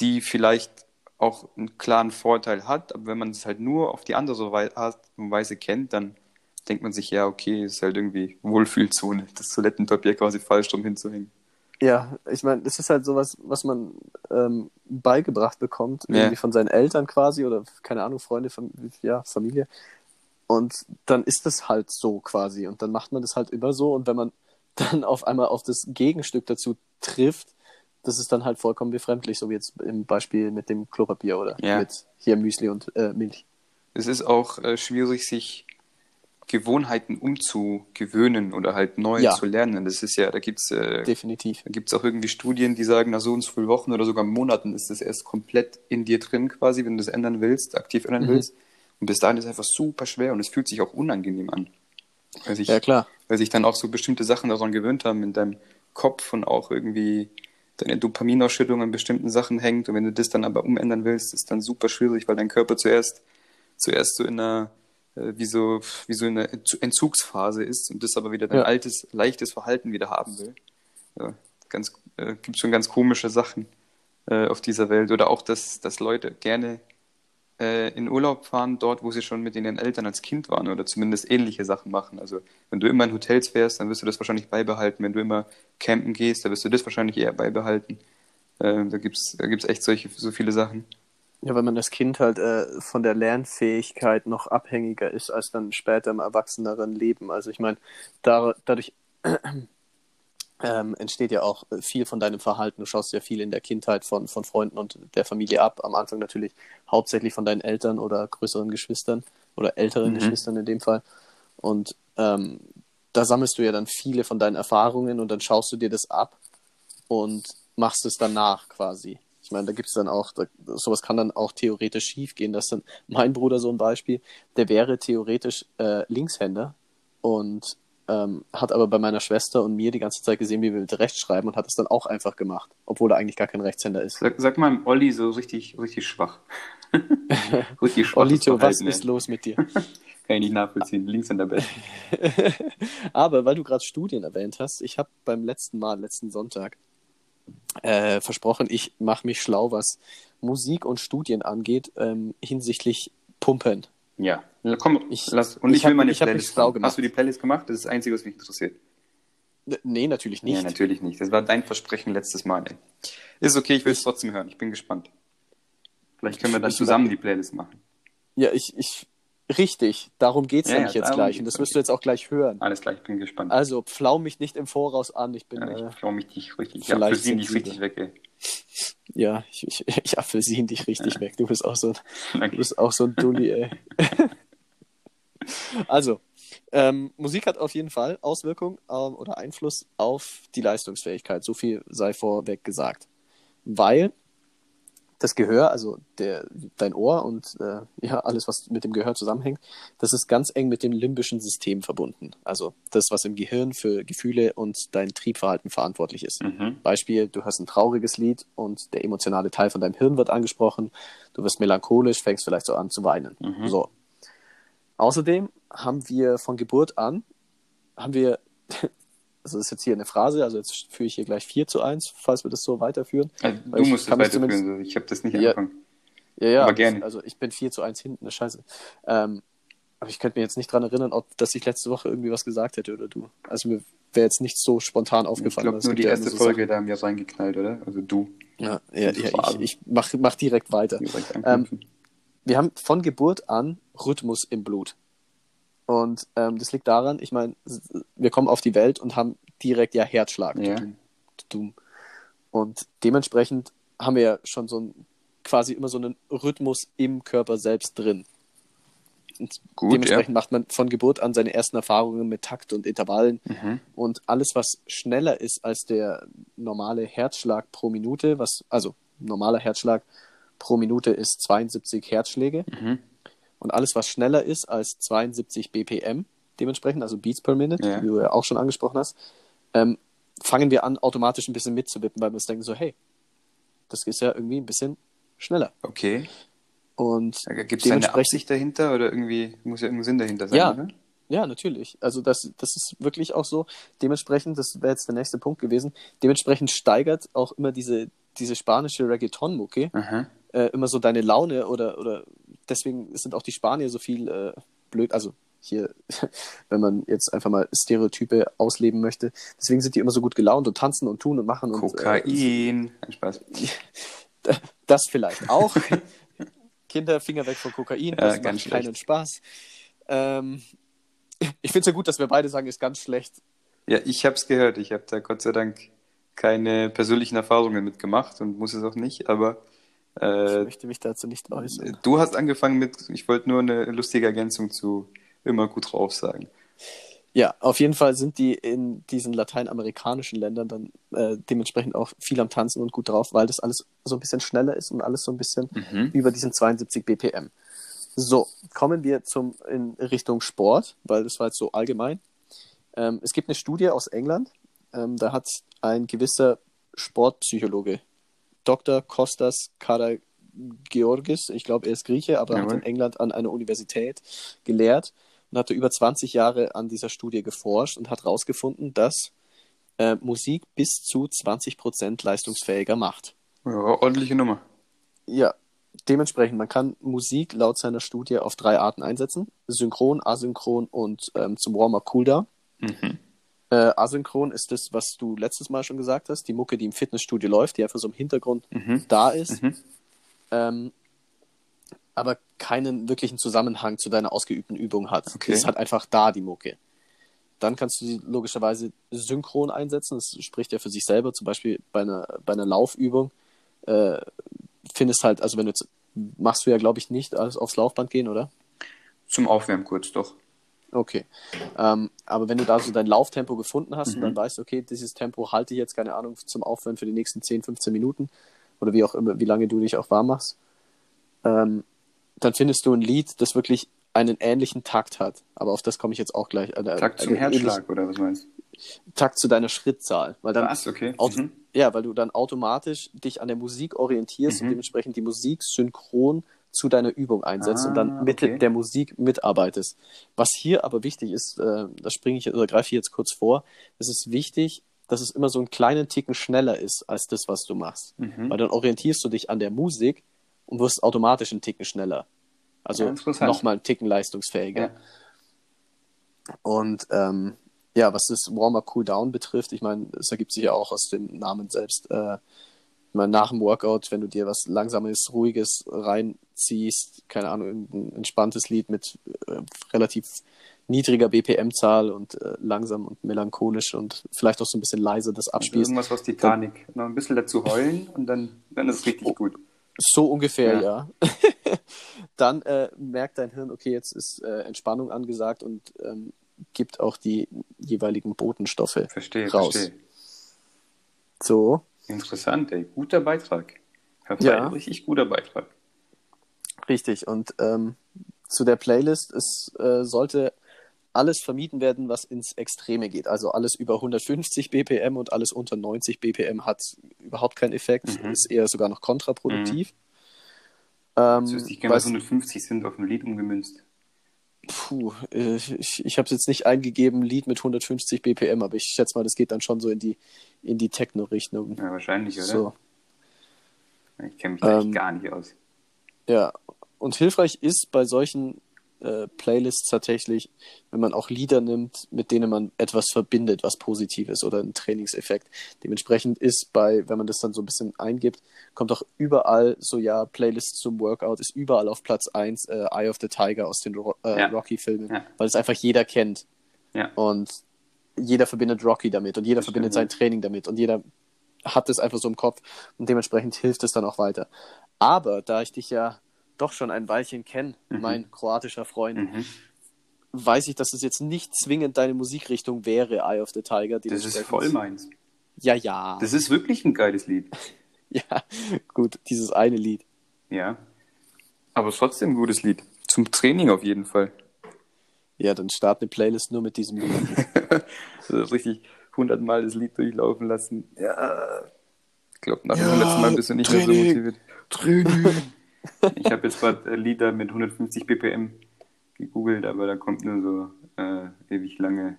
die vielleicht auch einen klaren Vorteil hat, aber wenn man es halt nur auf die andere Art und Weise kennt, dann denkt man sich, ja, okay, ist halt irgendwie Wohlfühlzone, das Toilettenpapier quasi falsch drum hinzuhängen. Ja, ich meine, das ist halt sowas, was man ähm, beigebracht bekommt, Ja. irgendwie von seinen Eltern quasi oder keine Ahnung, Freunde, Fam ja, Familie. Und dann ist das halt so quasi und dann macht man das halt immer so und wenn man dann auf einmal auf das Gegenstück dazu trifft, das ist dann halt vollkommen befremdlich, so wie jetzt im Beispiel mit dem Klopapier oder Ja. mit hier Müsli und äh, Milch. Es ist auch äh, schwierig, sich Gewohnheiten umzugewöhnen oder halt neu Ja. zu lernen. Das ist ja, da gibt's äh, Definitiv. Da gibt es auch irgendwie Studien, die sagen, nach so und so vielen Wochen oder sogar Monaten ist das erst komplett in dir drin quasi, wenn du das ändern willst, aktiv ändern Mhm. willst. Und bis dahin ist es einfach super schwer und es fühlt sich auch unangenehm an. Weil sich, Ja, klar. weil sich dann auch so bestimmte Sachen daran gewöhnt haben in deinem Kopf und auch irgendwie deine Dopaminausschüttung an bestimmten Sachen hängt. Und wenn du das dann aber umändern willst, ist dann super schwierig, weil dein Körper zuerst, zuerst so in einer, äh, wie so, wie so in einer Entzugsphase ist und das aber wieder dein Ja. altes, leichtes Verhalten wieder haben will. Ja, ganz, äh, gibt schon ganz komische Sachen äh, auf dieser Welt. Oder auch, dass, dass Leute gerne in Urlaub fahren, dort, wo sie schon mit ihren Eltern als Kind waren oder zumindest ähnliche Sachen machen. Also wenn du immer in Hotels fährst, dann wirst du das wahrscheinlich beibehalten. Wenn du immer campen gehst, dann wirst du das wahrscheinlich eher beibehalten. Äh, da gibt's da gibt's echt solche, so viele Sachen. Ja, weil man das Kind halt äh, von der Lernfähigkeit noch abhängiger ist als dann später im erwachseneren Leben. Also ich meine, da, dadurch ähm, entsteht ja auch viel von deinem Verhalten. Du schaust ja viel in der Kindheit von, von Freunden und der Familie ab. Am Anfang natürlich hauptsächlich von deinen Eltern oder größeren Geschwistern oder älteren Mhm. Geschwistern in dem Fall. Und ähm, da sammelst du ja dann viele von deinen Erfahrungen und dann schaust du dir das ab und machst es danach quasi. Ich meine, da gibt es dann auch, da, sowas kann dann auch theoretisch schief gehen. Das ist dann mein Bruder so ein Beispiel, der wäre theoretisch äh, Linkshänder und ähm, hat aber bei meiner Schwester und mir die ganze Zeit gesehen, wie wir mit rechts schreiben und hat es dann auch einfach gemacht, obwohl er eigentlich gar kein Rechtshänder ist. Sag, sag mal Olli so richtig, richtig schwach. richtig schwach. Olito, was ist los mit dir? Kann ich nicht nachvollziehen. Links an der Bett. Aber weil du gerade Studien erwähnt hast, ich habe beim letzten Mal, letzten Sonntag, äh, versprochen, ich mache mich schlau, was Musik und Studien angeht, ähm, hinsichtlich Pumpen. Ja. Komm, Ich- lass. Und ich ich, will hab- meine ich Playlist. Hast du die Playlist gemacht? Das ist das Einzige, was mich interessiert. Nee, natürlich nicht. Ja, natürlich nicht. Das war dein Versprechen letztes Mal. Ey. Ist okay, ich will es trotzdem hören. Ich bin gespannt. Vielleicht können wir dann zusammen die Playlist machen. Ja, ich, ich, richtig, darum geht's Ja, nämlich ja, jetzt gleich und das wirst du jetzt auch gleich hören. Alles klar, ich bin gespannt. Also, pflau mich nicht im Voraus an, ich bin, ja, äh, ich traue mich dich richtig. vielleicht Ja, für sie sensibel. richtig weg, ey. Ja, ich, ich, ich apfelsin dich richtig weg, du bist auch so ein Du bist auch so ein Dulli, ey. also, ähm, Musik hat auf jeden Fall Auswirkungen ähm, oder Einfluss auf die Leistungsfähigkeit. So viel sei vorweg gesagt. Weil das Gehör, also der, dein Ohr und äh, ja, alles, was mit dem Gehör zusammenhängt, das ist ganz eng mit dem limbischen System verbunden. Also das, was im Gehirn für Gefühle und dein Triebverhalten verantwortlich ist. Mhm. Beispiel, du hörst ein trauriges Lied und der emotionale Teil von deinem Hirn wird angesprochen. Du wirst melancholisch, fängst vielleicht so an zu weinen. Mhm. So. Außerdem haben wir von Geburt an, haben wir, also das ist jetzt hier eine Phrase, also jetzt führe ich hier gleich 4 zu 1, falls wir das so weiterführen. Also, du ich musst es mich weiterführen. Ich habe das nicht Ja. angefangen. Ja, ja, Aber gerne. also ich bin 4 zu 1 hinten, das scheiße. Ähm, Aber ich könnte mir jetzt nicht dran erinnern, ob dass ich letzte Woche irgendwie was gesagt hätte oder du. Also mir wäre jetzt nicht so spontan Ich aufgefallen. glaube, Es nur die erste so Folge, da haben wir reingeknallt, oder? Also du. Sachen. Ja, ja, Das ja ich, ich mach, mach direkt weiter. Ähm, wir haben von Geburt an Rhythmus im Blut. Und ähm, das liegt daran, ich meine, wir kommen auf die Welt und haben direkt ja Herzschlag. Ja. Und dementsprechend haben wir ja schon so ein, quasi immer so einen Rhythmus im Körper selbst drin. Und Gut, dementsprechend macht man von Geburt an seine ersten Erfahrungen mit Takt und Intervallen. Mhm. Und alles, was schneller ist als der normale Herzschlag pro Minute, was, also normaler Herzschlag pro Minute ist 72 Herzschläge. Mhm. Und alles, was schneller ist als 72 BPM, dementsprechend, also Beats per Minute, Ja. wie du ja auch schon angesprochen hast, ähm, fangen wir an, automatisch ein bisschen mitzuwippen, weil wir uns denken so, hey, das ist ja irgendwie ein bisschen schneller. Okay. Und Gibt es eine Absicht dahinter oder irgendwie muss ja irgendein Sinn dahinter sein, Ja. oder? Ja, natürlich. Also das, das ist wirklich auch so. Dementsprechend, das wäre jetzt der nächste Punkt gewesen, dementsprechend steigert auch immer diese, diese spanische Reggaeton-Mucke äh, immer so deine Laune oder, oder deswegen sind auch die Spanier so viel äh, blöd, also hier, wenn man jetzt einfach mal Stereotype ausleben möchte, deswegen sind die immer so gut gelaunt und tanzen und tun und machen und äh, Kokain. Ein Spaß. das vielleicht auch. Kinder, Finger weg von Kokain, Ja, das ganz macht keinen Spaß. Ähm, ich finde es ja gut, dass wir beide sagen, ist ganz schlecht. Ja, ich habe es gehört. Ich habe da Gott sei Dank keine persönlichen Erfahrungen mitgemacht und muss es auch nicht, aber Ich äh, möchte mich dazu nicht äußern. du hast angefangen mit, ich wollte nur eine lustige Ergänzung zu immer gut drauf sagen. Ja, auf jeden Fall sind die in diesen lateinamerikanischen Ländern dann äh, dementsprechend auch viel am Tanzen und gut drauf, weil das alles so ein bisschen schneller ist und alles so ein bisschen Mhm. über diesen 72 BPM. So, kommen wir zum in Richtung Sport, weil das war jetzt so allgemein. Ähm, es gibt eine Studie aus England, ähm, da hat ein gewisser Sportpsychologe, Dr. Kostas Karageorgis, ich glaube, er ist Grieche, aber hat Jawohl. in England an einer Universität gelehrt und hatte über 20 Jahre an dieser Studie geforscht und hat herausgefunden, dass äh, Musik bis zu 20% leistungsfähiger macht. Ja, ordentliche Nummer. Ja, dementsprechend, man kann Musik laut seiner Studie auf drei Arten einsetzen. Synchron, asynchron und ähm, zum Warm-up Cooldown. Mhm. Äh, asynchron ist das, was du letztes Mal schon gesagt hast, die Mucke, die im Fitnessstudio läuft, die einfach so im Hintergrund Mhm. da ist, Mhm. ähm, aber keinen wirklichen Zusammenhang zu deiner ausgeübten Übung hat. Okay. Die ist halt einfach da, die Mucke. Dann kannst du sie logischerweise synchron einsetzen. Das spricht ja für sich selber. Zum Beispiel bei einer, bei einer Laufübung äh, findest halt, also wenn du jetzt, machst du ja, glaube ich, nicht alles aufs Laufband gehen, oder? Zum Aufwärmen kurz, doch. Okay. Ähm, aber wenn du da so dein Lauftempo gefunden hast und Mhm. dann weißt, okay, dieses Tempo halte ich jetzt, keine Ahnung, zum Aufwärmen für die nächsten 10, 15 Minuten oder wie auch immer, wie lange du dich auch warm machst, ähm, dann findest du ein Lied, das wirklich einen ähnlichen Takt hat. Aber auf das komme ich jetzt auch gleich. Äh, Takt zum Herzschlag, oder was meinst du? Takt zu deiner Schrittzahl. Weil dann Was, okay. Mhm. Ja, weil du dann automatisch dich an der Musik orientierst Mhm. und dementsprechend die Musik synchron zu deiner Übung einsetzt und dann Ah, mit okay. der Musik mitarbeitest. Was hier aber wichtig ist, äh, das springe ich oder greife ich jetzt kurz vor, es ist wichtig, dass es immer so einen kleinen Ticken schneller ist als das, was du machst. Mhm. Weil dann orientierst du dich an der Musik und wirst automatisch einen Ticken schneller. Also Ja, nochmal einen Ticken leistungsfähiger. Ja. Und ähm, ja, was das Warm-up Cooldown betrifft, ich meine, es ergibt sich ja auch aus dem Namen selbst. Äh, meine, nach dem Workout, wenn du dir was Langsames, Ruhiges reinziehst, keine Ahnung, ein entspanntes Lied mit äh, relativ niedriger BPM-Zahl und äh, langsam und melancholisch und vielleicht auch so ein bisschen leise das Also abspielst. irgendwas aus Titanic. Noch ein bisschen dazu heulen und dann, dann ist es richtig gut. So ungefähr, Ja. ja. Dann äh, merkt dein Hirn, okay, jetzt ist äh, Entspannung angesagt und ähm, gibt auch die jeweiligen Botenstoffe Verstehe, raus. verstehe. So, Interessant, ey. Guter Beitrag. Ja. Richtig guter Beitrag. richtig. Und ähm, zu der Playlist, es äh, sollte alles vermieden werden, was ins Extreme geht. Also alles über 150 BPM und alles unter 90 BPM hat überhaupt keinen Effekt, Mhm. ist eher sogar noch kontraproduktiv. Das Ähm, ich gerne, was weil's- 150 sind auf ein Lied umgemünzt. Puh, äh, ich, ich habe es jetzt nicht eingegeben, Lied mit 150 BPM, aber ich schätze mal, das geht dann schon so in die, in die Techno-Richtung. Ja, wahrscheinlich, oder? So, Ich kenne mich da echt Ähm, gar nicht aus. ja. Und hilfreich ist bei solchen äh, Playlists tatsächlich, wenn man auch Lieder nimmt, mit denen man etwas verbindet, was Positives oder ein Trainingseffekt. Dementsprechend ist bei, wenn man das dann so ein bisschen eingibt, kommt auch überall so, ja, Playlists zum Workout ist überall auf Platz 1 äh, Eye of the Tiger aus den Ro äh, ja. Rocky-Filmen, ja. weil es einfach jeder kennt. Ja. Und jeder verbindet Rocky damit und jeder das verbindet stimmt. sein Training damit und jeder hat es einfach so im Kopf und dementsprechend hilft es dann auch weiter. Aber da ich dich ja doch schon ein Weilchen kenne, mhm. mein kroatischer Freund, mhm. weiß ich, dass es jetzt nicht zwingend deine Musikrichtung wäre, Eye of the Tiger. Das ist voll meins. Ja, ja. Das ist wirklich ein geiles Lied. ja, gut, dieses eine Lied. Ja. Aber trotzdem ein gutes Lied. Zum Training auf jeden Fall. Ja, dann start eine Playlist nur mit diesem Lied. so richtig hundertmal das Lied durchlaufen lassen. Ja. Ich glaube, nach ja, dem letzten Mal bist du nicht Training, mehr so motiviert. Training. Ich habe jetzt gerade Lieder mit 150 BPM gegoogelt, aber da kommt nur so äh, ewig lange,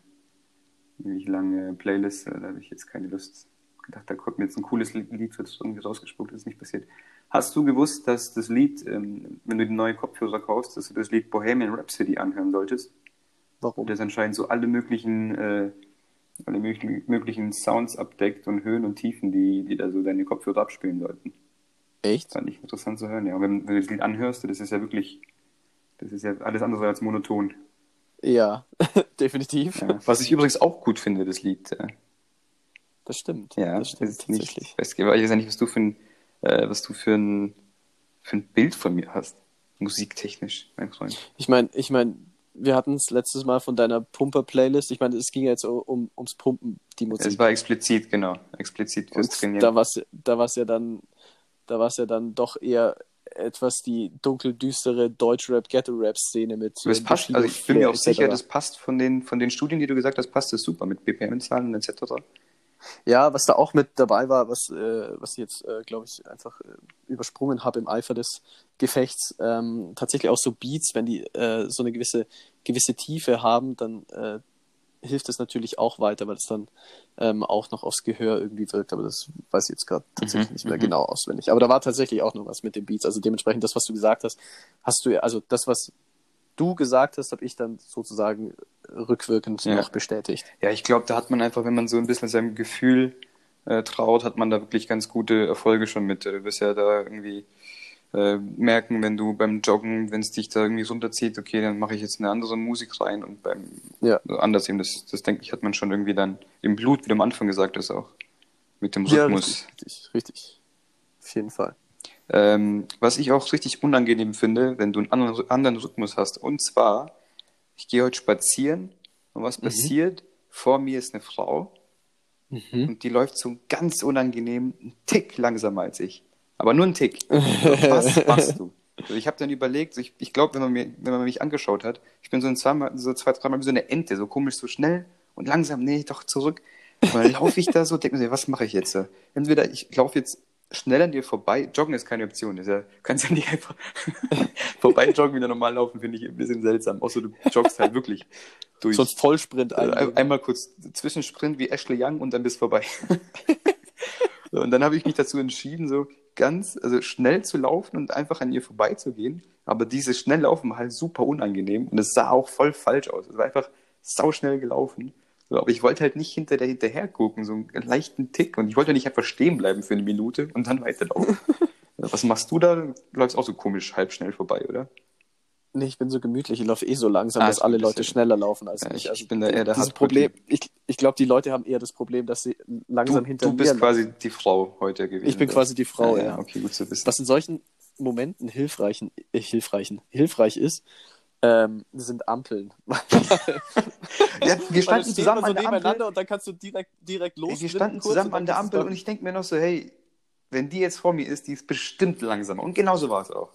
ewig lange Playlist. Da habe ich jetzt keine Lust. Gedacht, da kommt mir jetzt ein cooles Lied, wird irgendwie rausgespuckt, das ist nicht passiert. Hast du gewusst, dass das Lied, ähm, wenn du die neue Kopfhörer kaufst, dass du das Lied Bohemian Rhapsody anhören solltest? Warum? Das anscheinend so alle möglichen, äh, alle möglichen, möglichen Sounds abdeckt und Höhen und Tiefen, die, die da so deine Kopfhörer abspielen sollten. Echt? Fand ich interessant zu hören, ja. wenn, wenn du das Lied anhörst, das ist ja wirklich, das ist ja alles andere als monoton. Ja, definitiv. Ja. Was ich übrigens auch gut finde, das Lied. Das stimmt. Ja, das stimmt ist nicht, ich weiß, ich weiß ja nicht, was du für ein, äh, was du für ein, für ein Bild von mir hast. Musiktechnisch, mein Freund. Ich meine, ich meine, wir hatten es letztes Mal von deiner Pumper-Playlist. Ich meine, es ging jetzt um, ums Pumpen, die Musik. Es war explizit, genau. Explizit fürs Und Trainieren. Da war es da war's ja dann da war es ja dann doch eher etwas die dunkel düstere Deutschrap Ghetto Rap Szene mit das äh, passt also ich bin mir auch sicher das passt von den von den Studien die du gesagt hast passt das super mit BPM Zahlen etc ja was da auch mit dabei war was äh, was ich jetzt äh, glaube ich einfach äh, übersprungen habe im Eifer des Gefechts ähm, tatsächlich auch so Beats wenn die äh, so eine gewisse gewisse Tiefe haben dann äh, hilft es natürlich auch weiter, weil es dann ähm, auch noch aufs Gehör irgendwie wirkt. Aber das weiß ich jetzt gerade tatsächlich mhm. nicht mehr mhm. genau auswendig. Aber da war tatsächlich auch noch was mit den Beats. Also dementsprechend das, was du gesagt hast, hast du, also das, was du gesagt hast, habe ich dann sozusagen rückwirkend ja. noch bestätigt. Ja, ich glaube, da hat man einfach, wenn man so ein bisschen seinem Gefühl äh, traut, hat man da wirklich ganz gute Erfolge schon mit. Du bist ja da irgendwie äh, merken, wenn du beim Joggen, wenn es dich da irgendwie runterzieht, okay, dann mache ich jetzt eine andere Musik rein und beim ja. anders eben, das, das denke ich, hat man schon irgendwie dann im Blut, wie du am Anfang gesagt hast, auch mit dem Rhythmus. Ja, richtig, richtig. Auf jeden Fall. Ähm, was ich auch richtig unangenehm finde, wenn du einen anderen, anderen Rhythmus hast, und zwar, ich gehe heute spazieren und was mhm. passiert? Vor mir ist eine Frau mhm. und die läuft so ganz unangenehm, einen Tick langsamer als ich. Aber nur ein Tick. Was machst du? Also ich habe dann überlegt, ich, ich glaube, wenn, man wenn man mich angeschaut hat, ich bin so, ein zweimal, so zwei, dreimal wie so eine Ente, so komisch, so schnell und langsam, nee, doch zurück. Und dann laufe ich da so, denke mir, was mache ich jetzt? Entweder ich laufe jetzt schnell an dir vorbei, joggen ist keine Option, ist ja, kannst ja nicht einfach vorbei joggen, wieder normal laufen, finde ich ein bisschen seltsam, außer du joggst halt wirklich durch. So ein Vollsprint also ein, einmal kurz Zwischensprint wie Ashley Young und dann bist vorbei. so, und dann habe ich mich dazu entschieden, so, ganz, also schnell zu laufen und einfach an ihr vorbeizugehen. Aber dieses Schnelllaufen war halt super unangenehm und es sah auch voll falsch aus. Es war einfach sauschnell gelaufen. So, aber ich wollte halt nicht hinter der hinterher gucken, so einen leichten Tick. Und ich wollte nicht einfach stehen bleiben für eine Minute und dann weiterlaufen. Was machst du da? Du läufst auch so komisch halb schnell vorbei, oder? Nee, ich bin so gemütlich, ich laufe eh so langsam, ah, dass alle Leute schneller laufen als ja, ich. Also ich bin da eher der dieses Problem, ich, ich glaube, die Leute haben eher das Problem, dass sie langsam du, hinter mir Du bist quasi die Frau heute gewesen. Ich bin oder? quasi die Frau, ja, ja. Okay, gut zu wissen. Was in solchen Momenten hilfreichen, äh, hilfreichen, hilfreich ist, ähm, sind Ampeln. ja, wir standen zusammen so an der Ampel und dann kannst du direkt, direkt los. Wir standen zusammen an der Ampel und ich denke mir noch so, hey, wenn die jetzt vor mir ist, die ist bestimmt langsamer. Und genauso war es auch.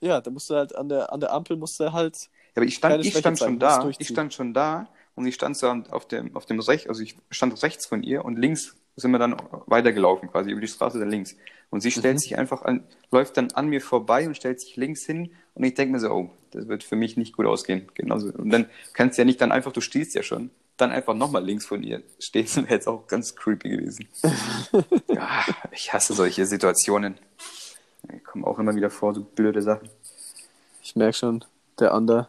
Ja, da musst du halt an der, an der Ampel musst du halt. Ja, aber ich stand, ich stand schon da. Ich stand schon da und ich stand so auf dem, auf dem Rechts, also ich stand rechts von ihr und links sind wir dann weitergelaufen, quasi über die Straße dann links. Und sie stellt mhm. sich einfach an, läuft dann an mir vorbei und stellt sich links hin und ich denke mir so, oh, das wird für mich nicht gut ausgehen. Genauso. Und dann kannst du ja nicht dann einfach, du stehst ja schon, dann einfach nochmal links von ihr stehen, wäre jetzt auch ganz creepy gewesen. ja, ich hasse solche Situationen. Kommen auch immer wieder vor, so blöde Sachen. Ich merke schon, Der andere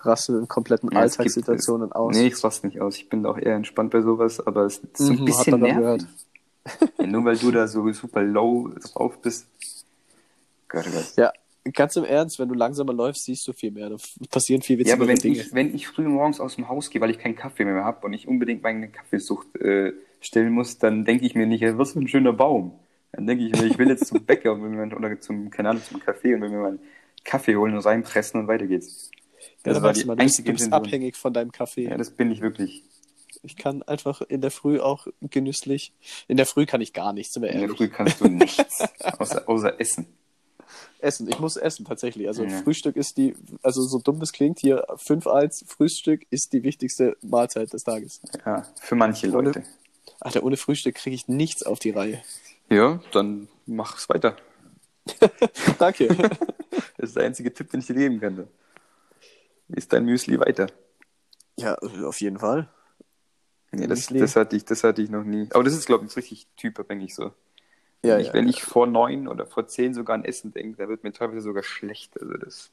rastet in kompletten Ja, es gibt- Alltagssituationen aus. Nee, ich raste nicht aus. Ich bin auch eher entspannt bei sowas, aber es ist so ein Mhm, bisschen nervig. Ja, nur weil du da so super low drauf bist. Gott, oh Gott. Ja, ganz im Ernst, wenn du langsamer läufst, siehst du viel mehr. Da passieren viel Ja, witzigere aber wenn Dinge. ich, wenn ich früh morgens aus dem Haus gehe, weil ich keinen Kaffee mehr habe und ich unbedingt meine Kaffeesucht äh, stillen muss, dann denke ich mir nicht, ja, was für ein schöner Baum. Dann denke ich mir, ich will jetzt zum Bäcker und will mir, oder zum, keine Ahnung, zum Kaffee und will mir meinen Kaffee holen und reinpressen und weiter geht's. ja, Das da war die mal, du bist, du bist abhängig von deinem Kaffee. Ja, das bin ich wirklich. Ich kann einfach in der Früh auch genüsslich. In der Früh kann ich gar nichts, sind wir In der. Früh kannst du nichts, außer, außer essen. Essen. Ich muss essen tatsächlich. Also Ja. Frühstück ist die, also so dumm das klingt, hier 5-1, Frühstück ist die wichtigste Mahlzeit des Tages. Ja, für manche Ohne- Leute. Alter, ohne Frühstück kriege ich nichts auf die Reihe. Ja, dann mach's weiter. Danke. Das ist der einzige Tipp, den ich dir geben könnte. Ist dein Müsli weiter? ja, auf jeden Fall. Nee, das, das, hatte ich, das hatte ich noch nie. Aber das ist, glaube ich, richtig typabhängig so. Ja, wenn, ich, ja, wenn ja. ich vor neun oder vor zehn sogar an Essen denke, da wird mir teilweise sogar schlecht. Also das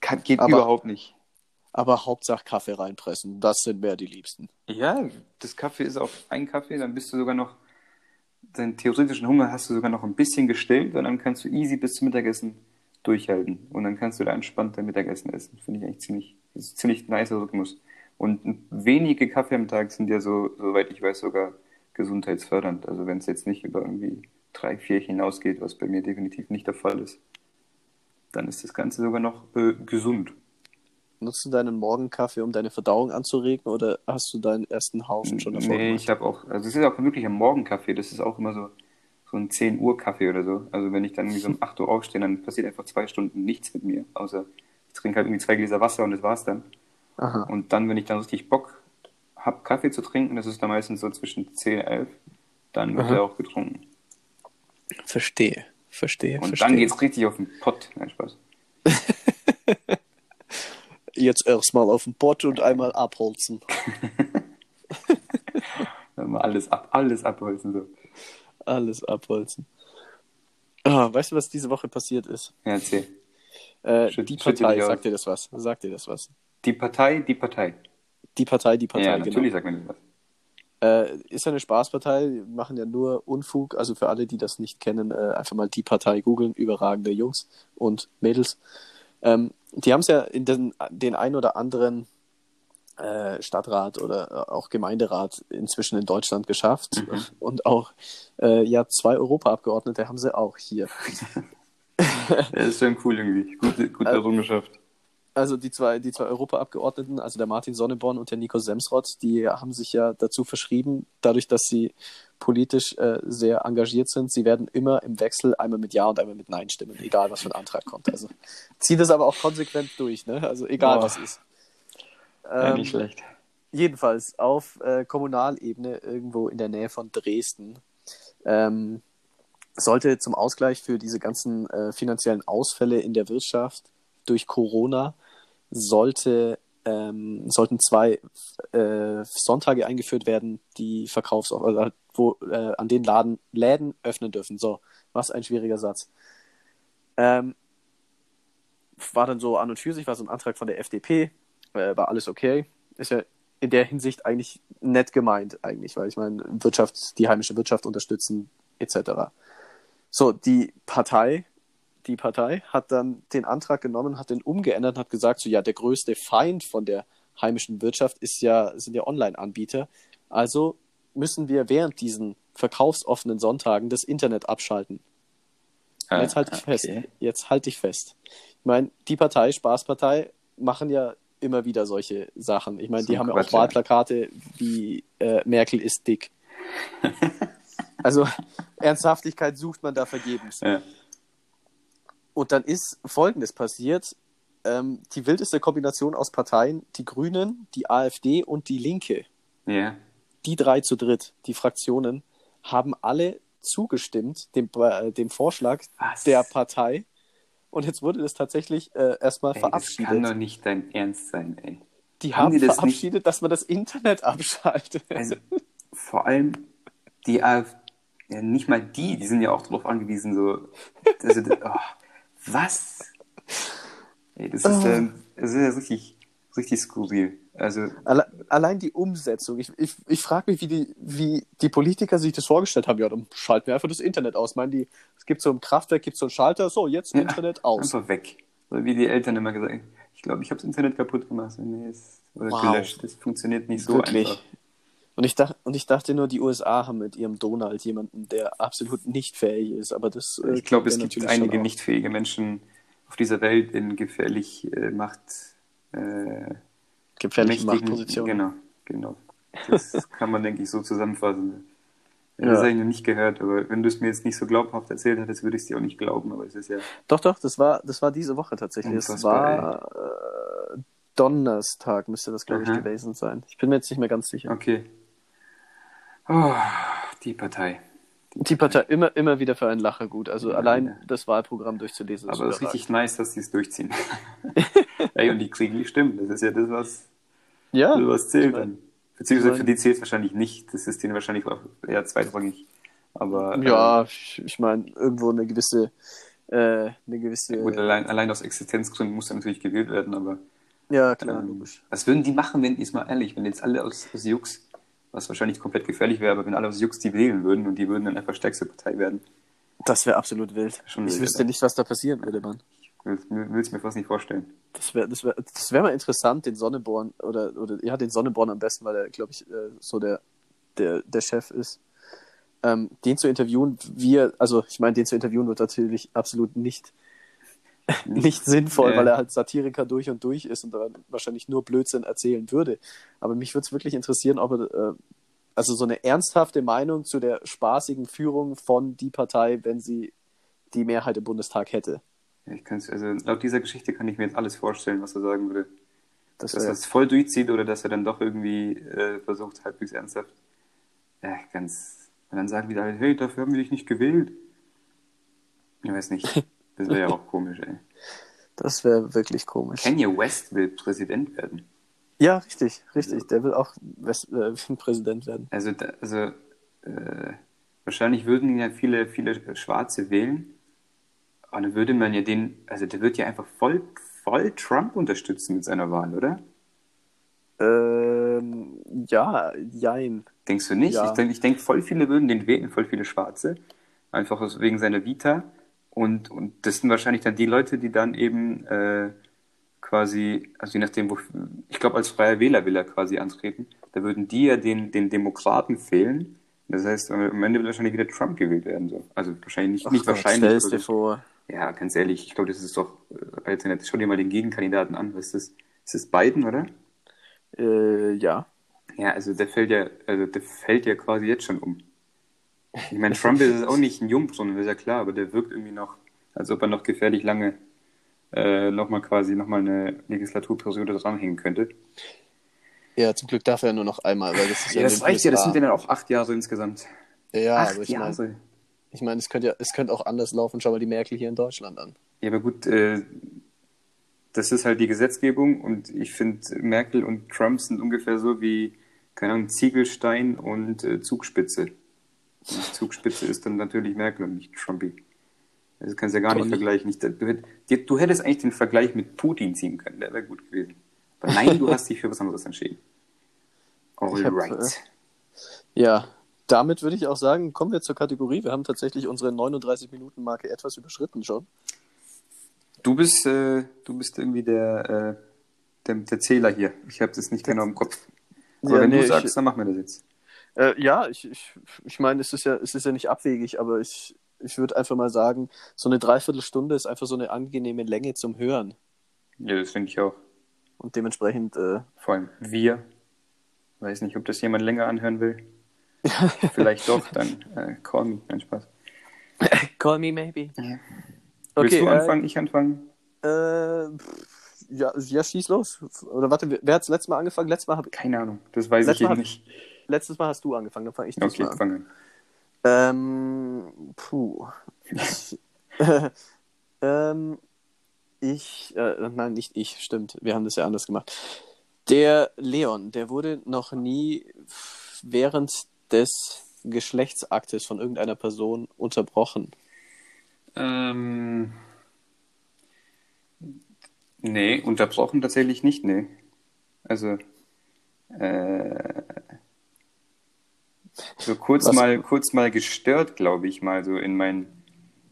kann, geht Aber- überhaupt nicht. Aber Hauptsache Kaffee reinpressen, das sind mehr die Liebsten. Ja, das Kaffee ist auch ein Kaffee, dann bist du sogar noch, deinen theoretischen Hunger hast du sogar noch ein bisschen gestillt und dann kannst du easy bis zum Mittagessen durchhalten. Und dann kannst du da entspannt dein Mittagessen essen. Finde ich eigentlich ziemlich, das ist ziemlich nicer Rhythmus. Und wenige Kaffee am Tag sind ja so, soweit ich weiß, sogar gesundheitsfördernd. Also wenn es jetzt nicht über irgendwie drei, vier hinausgeht, was bei mir definitiv nicht der Fall ist, dann ist das Ganze sogar noch äh, gesund. Nutzt du deinen Morgenkaffee, um deine Verdauung anzuregen oder hast du deinen ersten Haufen schon davor Nee, gemacht? ich habe auch, also es ist auch wirklich ein Morgenkaffee, das ist auch immer so, so ein 10 Uhr Kaffee oder so. Also wenn ich dann irgendwie so um 8 Uhr aufstehe, dann passiert einfach zwei Stunden nichts mit mir, außer ich trinke halt irgendwie zwei Gläser Wasser und das war's dann. Aha. Und dann, wenn ich dann richtig Bock hab, Kaffee zu trinken, das ist dann meistens so zwischen 10 und 11, dann wird Aha. er auch getrunken. Verstehe, verstehe, Und verstehe. dann geht's richtig auf den Pott. Nein, Spaß. Jetzt erstmal auf den Pott und einmal abholzen. Alles ab, alles abholzen so. Alles abholzen. Ah, weißt du, was diese Woche passiert ist? Ja, erzähl. Äh, die Partei, sagt dir das was? Sagt dir das was? Die Partei, die Partei. Die Partei, die Partei, ja, genau. natürlich sagt man das was. Äh, ist ja eine Spaßpartei, machen ja nur Unfug. Also für alle, die das nicht kennen, äh, einfach mal die Partei googeln, überragende Jungs und Mädels. Ähm, die haben es ja in den, den ein oder anderen äh, Stadtrat oder äh, auch Gemeinderat inzwischen in Deutschland geschafft. Mhm. Und auch äh, ja, zwei Europaabgeordnete haben sie auch hier. Das ist schon cool irgendwie. Gute, gute Äh, Errungenschaft. Also die zwei, die zwei Europaabgeordneten, also der Martin Sonneborn und der Nico Semsrott, die haben sich ja dazu verschrieben, dadurch, dass sie politisch äh, sehr engagiert sind, sie werden immer im Wechsel einmal mit Ja und einmal mit Nein stimmen, egal was für ein Antrag kommt. Also ziehen das aber auch konsequent durch, ne? Also egal Boah. was ist. Ja, Ähm, nicht schlecht. jedenfalls auf äh, Kommunalebene irgendwo in der Nähe von Dresden ähm, sollte zum Ausgleich für diese ganzen äh, finanziellen Ausfälle in der Wirtschaft durch Corona sollte ähm, sollten zwei äh, Sonntage eingeführt werden, die Verkaufs also halt, wo äh, an den Laden Läden öffnen dürfen. So, was ein schwieriger Satz. Ähm, war dann so an und für sich war so ein Antrag von der FDP, äh, war alles okay. Ist ja in der Hinsicht eigentlich nett gemeint, eigentlich, weil ich meine, Wirtschaft, die heimische Wirtschaft unterstützen, etc. So, die Partei, die Partei hat dann den Antrag genommen, hat den umgeändert und hat gesagt, so ja, der größte Feind von der heimischen Wirtschaft ist ja, sind ja Online-Anbieter. Also müssen wir während diesen verkaufsoffenen Sonntagen das Internet abschalten. Ah, Jetzt halt dich fest. okay. Jetzt halt dich fest. Ich meine, die Partei, Spaßpartei, machen ja immer wieder solche Sachen. Ich meine, die haben ja auch. Wahlplakate wie äh, Merkel ist dick. also Ernsthaftigkeit sucht man da vergebens. Ja. Und dann ist Folgendes passiert. Ähm, die wildeste Kombination aus Parteien, die Grünen, die AfD und die Linke, ja. Die drei zu dritt, die Fraktionen, haben alle zugestimmt dem, äh, dem Vorschlag Was? der Partei. Und jetzt wurde das tatsächlich äh, erstmal Ey, das kann verabschiedet. doch nicht dein Ernst sein, ey. Die haben haben die das verabschiedet, dass man das Internet abschaltet. Also, vor allem die AfD, ja, nicht mal die, die sind ja auch darauf angewiesen, so. Also, oh, was? Ey, das, ist, äh, das ist ja richtig, richtig skurril. Also, Alle, allein die Umsetzung. Ich, ich, ich frage mich, wie die, wie die Politiker sich das vorgestellt haben. Ja, dann schalten wir einfach das Internet aus. Meinen die, es gibt so im Kraftwerk, gibt so einen Schalter, so, jetzt Ja, Internet aus. einfach weg. So wie die Eltern immer gesagt haben, ich glaube, ich habe das Internet kaputt gemacht. Nee, es, oder Wow. gelöscht. Das funktioniert nicht so Wirklich. einfach. Und ich, dacht, und ich dachte nur, die USA haben mit ihrem Donald jemanden, der absolut nicht fähig ist. Aber das. äh, Ich glaube, es gibt einige nicht fähige Menschen auf dieser Welt in gefährlich äh, Macht. Äh, gefährliche mächtigen- Machtpositionen. Genau, genau. Das kann man, denke ich, so zusammenfassen. Ja. Das habe ich noch nicht gehört, aber wenn du es mir jetzt nicht so glaubhaft erzählt hättest, würde ich es dir auch nicht glauben. Aber es ist ja. Doch, doch, das war, das war diese Woche tatsächlich. Es war äh, Donnerstag, müsste das, glaube ich, gewesen sein. Ich bin mir jetzt nicht mehr ganz sicher. Okay. Oh, die Partei. Die Partei immer, immer wieder für einen Lacher gut. Also Ja, allein ja. das Wahlprogramm durchzulesen. Aber es ist richtig nice, dass sie es durchziehen. Ey, und die kriegen die Stimmen. Das ist ja das, was, Ja, was zählt ich mein- dann. Beziehungsweise ich für mein- die zählt es wahrscheinlich nicht. Das ist denen wahrscheinlich auch eher zweitrangig. Aber ja, ich, ich meine, irgendwo eine gewisse, äh, eine gewisse. gut, allein, allein aus Existenzgründen muss er natürlich gewählt werden, aber ja, klar, ähm, logisch. was würden die machen, wenn, ist mal ehrlich, wenn jetzt alle aus, aus Jux, was wahrscheinlich komplett gefährlich wäre, aber wenn alle aus Jux die wählen würden und die würden dann einfach stärkste Partei werden, Das wäre absolut wild. Schon ich wild, wüsste nicht, was da passieren würde, Mann. ich will es mir fast nicht vorstellen. Das wäre das wär, das wär mal interessant, den Sonneborn, oder, oder ja, den Sonneborn am besten, weil er, glaube ich, äh, so der, der, der Chef ist. Ähm, den zu interviewen, wir, also ich meine, den zu interviewen wird natürlich absolut nicht, nicht sinnvoll, Äh. weil er halt Satiriker durch und durch ist und dann wahrscheinlich nur Blödsinn erzählen würde. Aber mich würde es wirklich interessieren, ob er, äh, also so eine ernsthafte Meinung zu der spaßigen Führung von die Partei, wenn sie die Mehrheit im Bundestag hätte. Ja, Ich kann's, also laut dieser Geschichte kann ich mir jetzt alles vorstellen, was er sagen würde. Das Dass er es voll durchzieht oder dass er dann doch irgendwie äh, versucht, halbwegs ernsthaft. Ja, ganz. Und dann sagen wieder hey, dafür haben wir dich nicht gewählt. Ich weiß nicht. Das wäre ja auch komisch, ey. das wär wirklich komisch. Kanye West will Präsident werden. Ja, richtig, richtig. Der will auch West äh, Präsident werden. Also, also äh, wahrscheinlich würden ihn ja viele, viele Schwarze wählen. Aber dann würde man ja den, also der wird ja einfach voll, voll Trump unterstützen mit seiner Wahl, oder? Ähm, ja, jein. Denkst du nicht? Ja. Ich denke, ich denk, voll viele würden den wählen, voll viele Schwarze. Einfach wegen seiner Vita. Und, und das sind wahrscheinlich dann die Leute, die dann eben äh, quasi, also je nachdem, wo, ich glaube, als freier Wähler will er quasi antreten. Da würden die ja den, den Demokraten fehlen. Das heißt, am Ende wird wahrscheinlich wieder Trump gewählt werden. So. Also wahrscheinlich nicht, nicht wahrscheinlich. Stellst dir vor. Ja, ganz ehrlich, ich glaube, das ist doch äh, Alternativ. Schau dir mal den Gegenkandidaten an. Was ist das? Ist das Biden, oder? Äh, ja. Ja, also der fällt ja, also der fällt ja quasi jetzt schon um. Ich meine, Trump ist auch nicht ein Jungfrau, das ist ja klar, aber der wirkt irgendwie noch, als ob er noch gefährlich lange äh, nochmal quasi nochmal eine Legislaturperiode dranhängen könnte. Ja, zum Glück darf er nur noch einmal, weil das ist Ja, in das reicht ja, das sind ja dann auch acht Jahre insgesamt. Ja, acht aber ich meine, ich mein, es könnte ja, es könnte auch anders laufen. Schau mal die Merkel hier in Deutschland an. Ja, aber gut, äh, das ist halt die Gesetzgebung und ich finde, Merkel und Trump sind ungefähr so wie, keine Ahnung, Ziegelstein und äh, Zugspitze. Und Zugspitze ist dann natürlich Merkel und nicht Trumpy. Das kannst du ja gar nicht Tony. vergleichen. Ich, du, du hättest eigentlich den Vergleich mit Putin ziehen können, der wäre gut gewesen. Aber nein, du hast dich für was anderes entschieden. Ich hab, Alright. Ja, damit würde ich auch sagen, kommen wir zur Kategorie. Wir haben tatsächlich unsere 39-Minuten-Marke etwas überschritten schon. Du bist, äh, du bist irgendwie der, äh, der, der Zähler hier. Ich habe das nicht genau im Kopf. Aber Ja, wenn nee, du ich- sagst, dann machen wir das jetzt. Äh, ja, ich, ich, ich meine, es ist ja, es ist ja nicht abwegig, aber ich, ich würde einfach mal sagen, so eine Dreiviertelstunde ist einfach so eine angenehme Länge zum Hören. Ja, das finde ich auch. Und dementsprechend, äh, Vor allem wir. Weiß nicht, ob das jemand länger anhören will. Vielleicht doch, dann äh, call me. Nein, Spaß. call me maybe. Ja. Okay, Willst du äh, anfangen? ich anfangen? Äh, ja, ja, schieß los. Oder warte, wer hat das letzte Mal angefangen? Letztes Mal, hab, Keine Ahnung. Das weiß ich eben nicht. Letztes Mal hast du angefangen, dann fange ich Okay, diesmal an. Ähm, puh. ähm, ich, äh, nein, nicht ich, stimmt. Wir haben das ja anders gemacht. Der Leon, der wurde noch nie während des Geschlechtsaktes von irgendeiner Person unterbrochen. Ähm, Nee, unterbrochen tatsächlich nicht, nee. Also, äh, so kurz Was- mal, kurz mal gestört, glaube ich, mal so in meinen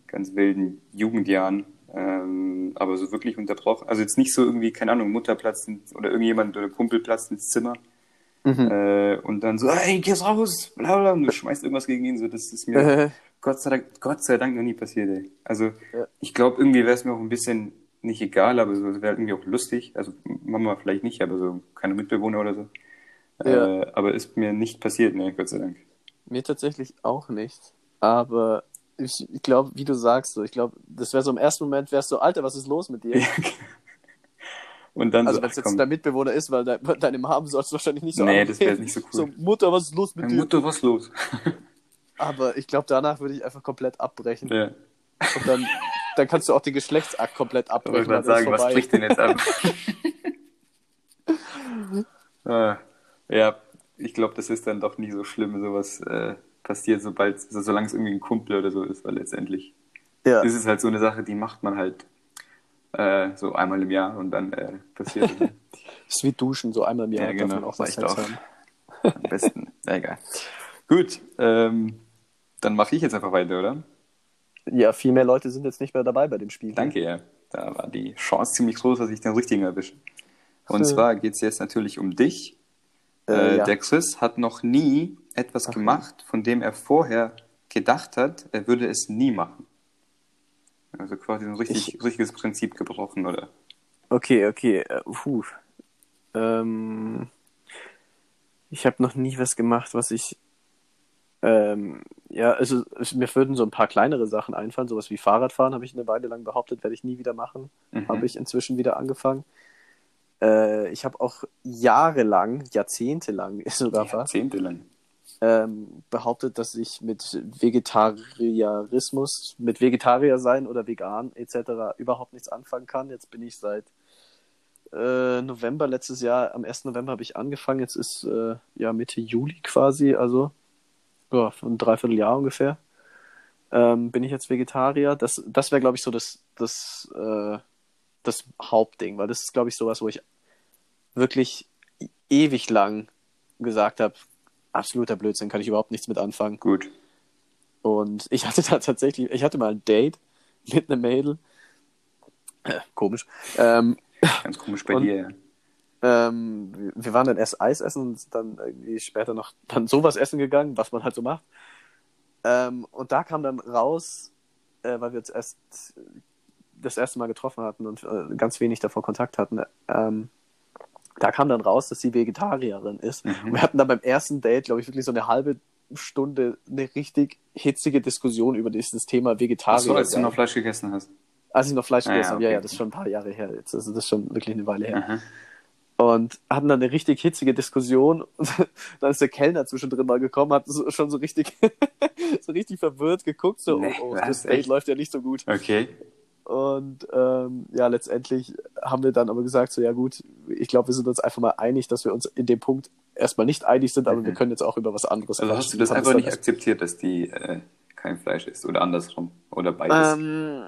ganz wilden Jugendjahren. Ähm, aber so wirklich unterbrochen. Also jetzt nicht so irgendwie, keine Ahnung, Mutter platzt ins, oder irgendjemand oder Kumpel platzt ins Zimmer. Mhm. Äh, und dann so, hey, geh raus, bla bla, und du schmeißt irgendwas gegen ihn, so, das ist mir Äh, Gott sei Dank, Gott sei Dank noch nie passiert, ey. Also, Ja. ich glaube, irgendwie wäre es mir auch ein bisschen nicht egal, aber so, es wäre irgendwie auch lustig. Also, Mama vielleicht nicht, aber so, keine Mitbewohner oder so. Ja. Äh, aber ist mir nicht passiert, ne, Gott sei Dank. Mir tatsächlich auch nicht. Aber ich, ich glaube, wie du sagst, so, ich glaube, das wäre so im ersten Moment, wärst du, Alter, was ist los mit dir? und dann Also so, wenn es jetzt komm, dein Mitbewohner ist, weil de deine Mom sollst du wahrscheinlich nicht so Nee, das wäre nicht so cool. So, Mutter, was ist los mit dir? Mutter, was ist los? Aber ich glaube, danach würde ich einfach komplett abbrechen. ja. Und dann, dann kannst du auch den Geschlechtsakt komplett Ich abbrechen. wollte gerade dann ist sagen, was spricht denn jetzt ab? ah, ja, ich glaube, das ist dann doch nicht so schlimm, sowas äh, passiert, sobald, so, solange es irgendwie ein Kumpel oder so ist, weil letztendlich Ja. ist es halt so eine Sache, die macht man halt äh, so einmal im Jahr und dann äh, passiert es. Das ist wie Duschen, so einmal im Jahr Ja, darf genau, man auch was auch. haben. Am besten. Ja, egal. Gut, ähm, dann mache ich jetzt einfach weiter, oder? Ja, viel mehr Leute sind jetzt nicht mehr dabei bei dem Spiel. Danke, ja. Da war die Chance ziemlich groß, dass ich den richtigen erwische. Und Hm. zwar geht es jetzt natürlich um dich. Äh, Äh, ja. Der Chris hat noch nie etwas Ach. gemacht, von dem er vorher gedacht hat, er würde es nie machen. Also quasi ein richtig, richtiges Prinzip gebrochen, oder? Okay, okay. Puh. Ähm, ich habe noch nie was gemacht, was ich. Ähm, ja, also es- mir würden so ein paar kleinere Sachen einfallen, sowas wie Fahrradfahren habe ich eine Weile lang behauptet, werde ich nie wieder machen. Mhm. Habe ich inzwischen wieder angefangen. Äh, ich habe auch jahrelang, jahrzehntelang sogar fast, Jahrzehntelang. ähm, behauptet, dass ich mit Vegetarierismus, mit Vegetarier sein oder vegan etc. überhaupt nichts anfangen kann. Jetzt bin ich seit äh, November letztes Jahr, am 1. November habe ich angefangen. Jetzt ist äh, ja Mitte Juli quasi, also ja, ein Dreivierteljahr ungefähr. Ähm, bin ich jetzt Vegetarier. Das, das wäre, glaube ich, so das, das, äh, das Hauptding, weil das ist, glaube ich, sowas, wo ich wirklich ewig lang gesagt habe, absoluter Blödsinn, kann ich überhaupt nichts mit anfangen. Gut. Und ich hatte da tatsächlich, ich hatte mal ein Date mit einem Mädel. Äh, komisch. Ähm, Ganz komisch bei Und- dir, ja. ähm, wir- waren dann erst Eis essen und dann irgendwie später noch dann sowas essen gegangen, was man halt so macht. Ähm, und da kam dann raus, äh, weil wir uns erst das erste Mal getroffen hatten und äh, ganz wenig davor Kontakt hatten, ähm, da kam dann raus, dass sie Vegetarierin ist. Mhm. Und wir hatten dann beim ersten Date, glaube ich, wirklich so eine halbe Stunde eine richtig hitzige Diskussion über dieses Thema Vegetarier. Achso, als du noch Fleisch gegessen hast. Als ich noch Fleisch Ah, gegessen habe, ja, okay. ja, das ist schon ein paar Jahre her jetzt. Also das ist schon wirklich eine Weile her. Aha. Und hatten dann eine richtig hitzige Diskussion. Und dann ist der Kellner zwischendrin mal gekommen, hat so, schon so richtig, so richtig verwirrt geguckt, so, Nee, oh, oh, das Date läuft ja nicht so gut. Okay. Und ähm, ja, letztendlich haben wir dann aber gesagt, so ja gut, ich glaube, wir sind uns einfach mal einig, dass wir uns in dem Punkt erstmal nicht einig sind, aber Mhm. wir können jetzt auch über was anderes Also hast du das einfach nicht akzeptiert, dass die äh, kein Fleisch isst oder andersrum oder beides? Ähm,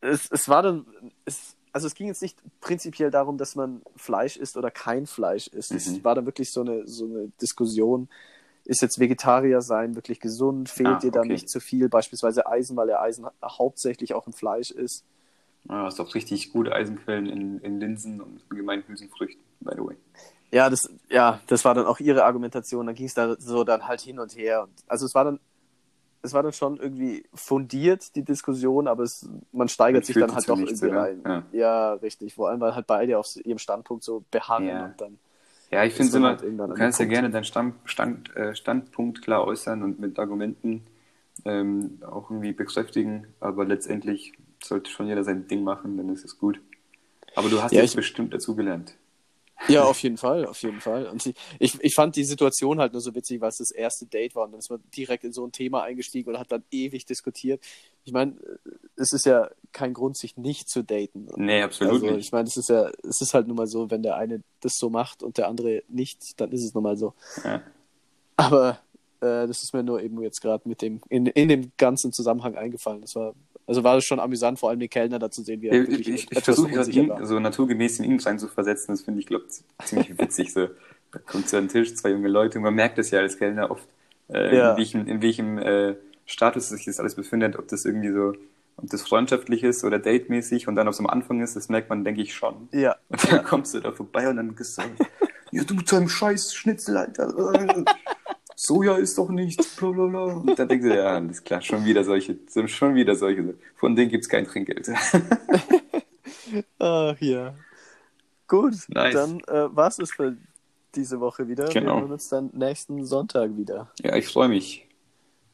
es, es war dann, es, also es ging jetzt nicht prinzipiell darum, dass man Fleisch isst oder kein Fleisch isst. Mhm. Es war dann wirklich so eine, so eine Diskussion, ist jetzt Vegetarier sein wirklich gesund? Fehlt Ah, dir dann okay. nicht zu viel? Beispielsweise Eisen, weil der Eisen hauptsächlich auch im Fleisch ist. Ah, hast auch richtig gute Eisenquellen in, in Linsen und allgemein Hülsenfrüchten, by the way. Ja, das, ja, das war dann auch ihre Argumentation. Dann ging es da so dann halt hin und her. Und, also es war dann, es war dann schon irgendwie fundiert, die Diskussion, aber es, man steigert sich dann halt doch irgendwie oder? rein. Ja. richtig. Vor allem, weil halt beide auf ihrem Standpunkt so beharren Ja. und dann. Ja, ich finde dann immer, halt du an kannst ja gerne deinen Stand, Stand, äh, Standpunkt klar äußern und mit Argumenten ähm, auch irgendwie bekräftigen, aber letztendlich sollte schon jeder sein Ding machen, dann ist es gut. Aber du hast Ja, jetzt ich- bestimmt dazu gelernt. Ja, auf jeden Fall, auf jeden Fall. Und ich, ich, ich fand die Situation halt nur so witzig, weil es das erste Date war und dann ist man direkt in so ein Thema eingestiegen und hat dann ewig diskutiert. Ich meine, es ist ja kein Grund, sich nicht zu daten. Nee, absolut Also nicht. ich meine, es ist ja, es ist halt nun mal so, wenn der eine das so macht und der andere nicht, dann ist es nun mal so. Ja. Aber äh, das ist mir nur eben jetzt gerade mit dem in, in dem ganzen Zusammenhang eingefallen. Das war Also war es schon amüsant, vor allem den Kellner da zu sehen, wie er Ich, ich, ich, ich versuche gerade ihn so naturgemäß in ihn rein zu versetzen. Das finde ich, glaube ziemlich witzig. So. Da kommt zu einem Tisch, zwei junge Leute und man merkt es ja als Kellner oft, äh, Ja. in welchem, in welchem äh, Status sich das alles befindet, ob das irgendwie so, ob das freundschaftlich ist oder datemäßig und dann, ob es am Anfang ist, das merkt man, denke ich, schon. Ja. Und dann kommst du da vorbei und dann bist du, ja, du mit deinem scheiß Schnitzel, Alter. Soja ist doch nichts, bla bla bla. Und dann denkst du, ja, alles klar, schon wieder solche, so- schon wieder solche. Von denen gibt's kein Trinkgeld. Ach ja. Gut, Nice. dann äh, war es für diese Woche wieder. Genau. Wir hören uns dann nächsten Sonntag wieder. Ja, ich freue mich.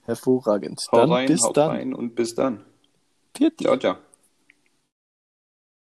Hervorragend. Hau dann rein, bis haut dann. rein und bis dann. Viert Ciao, ciao.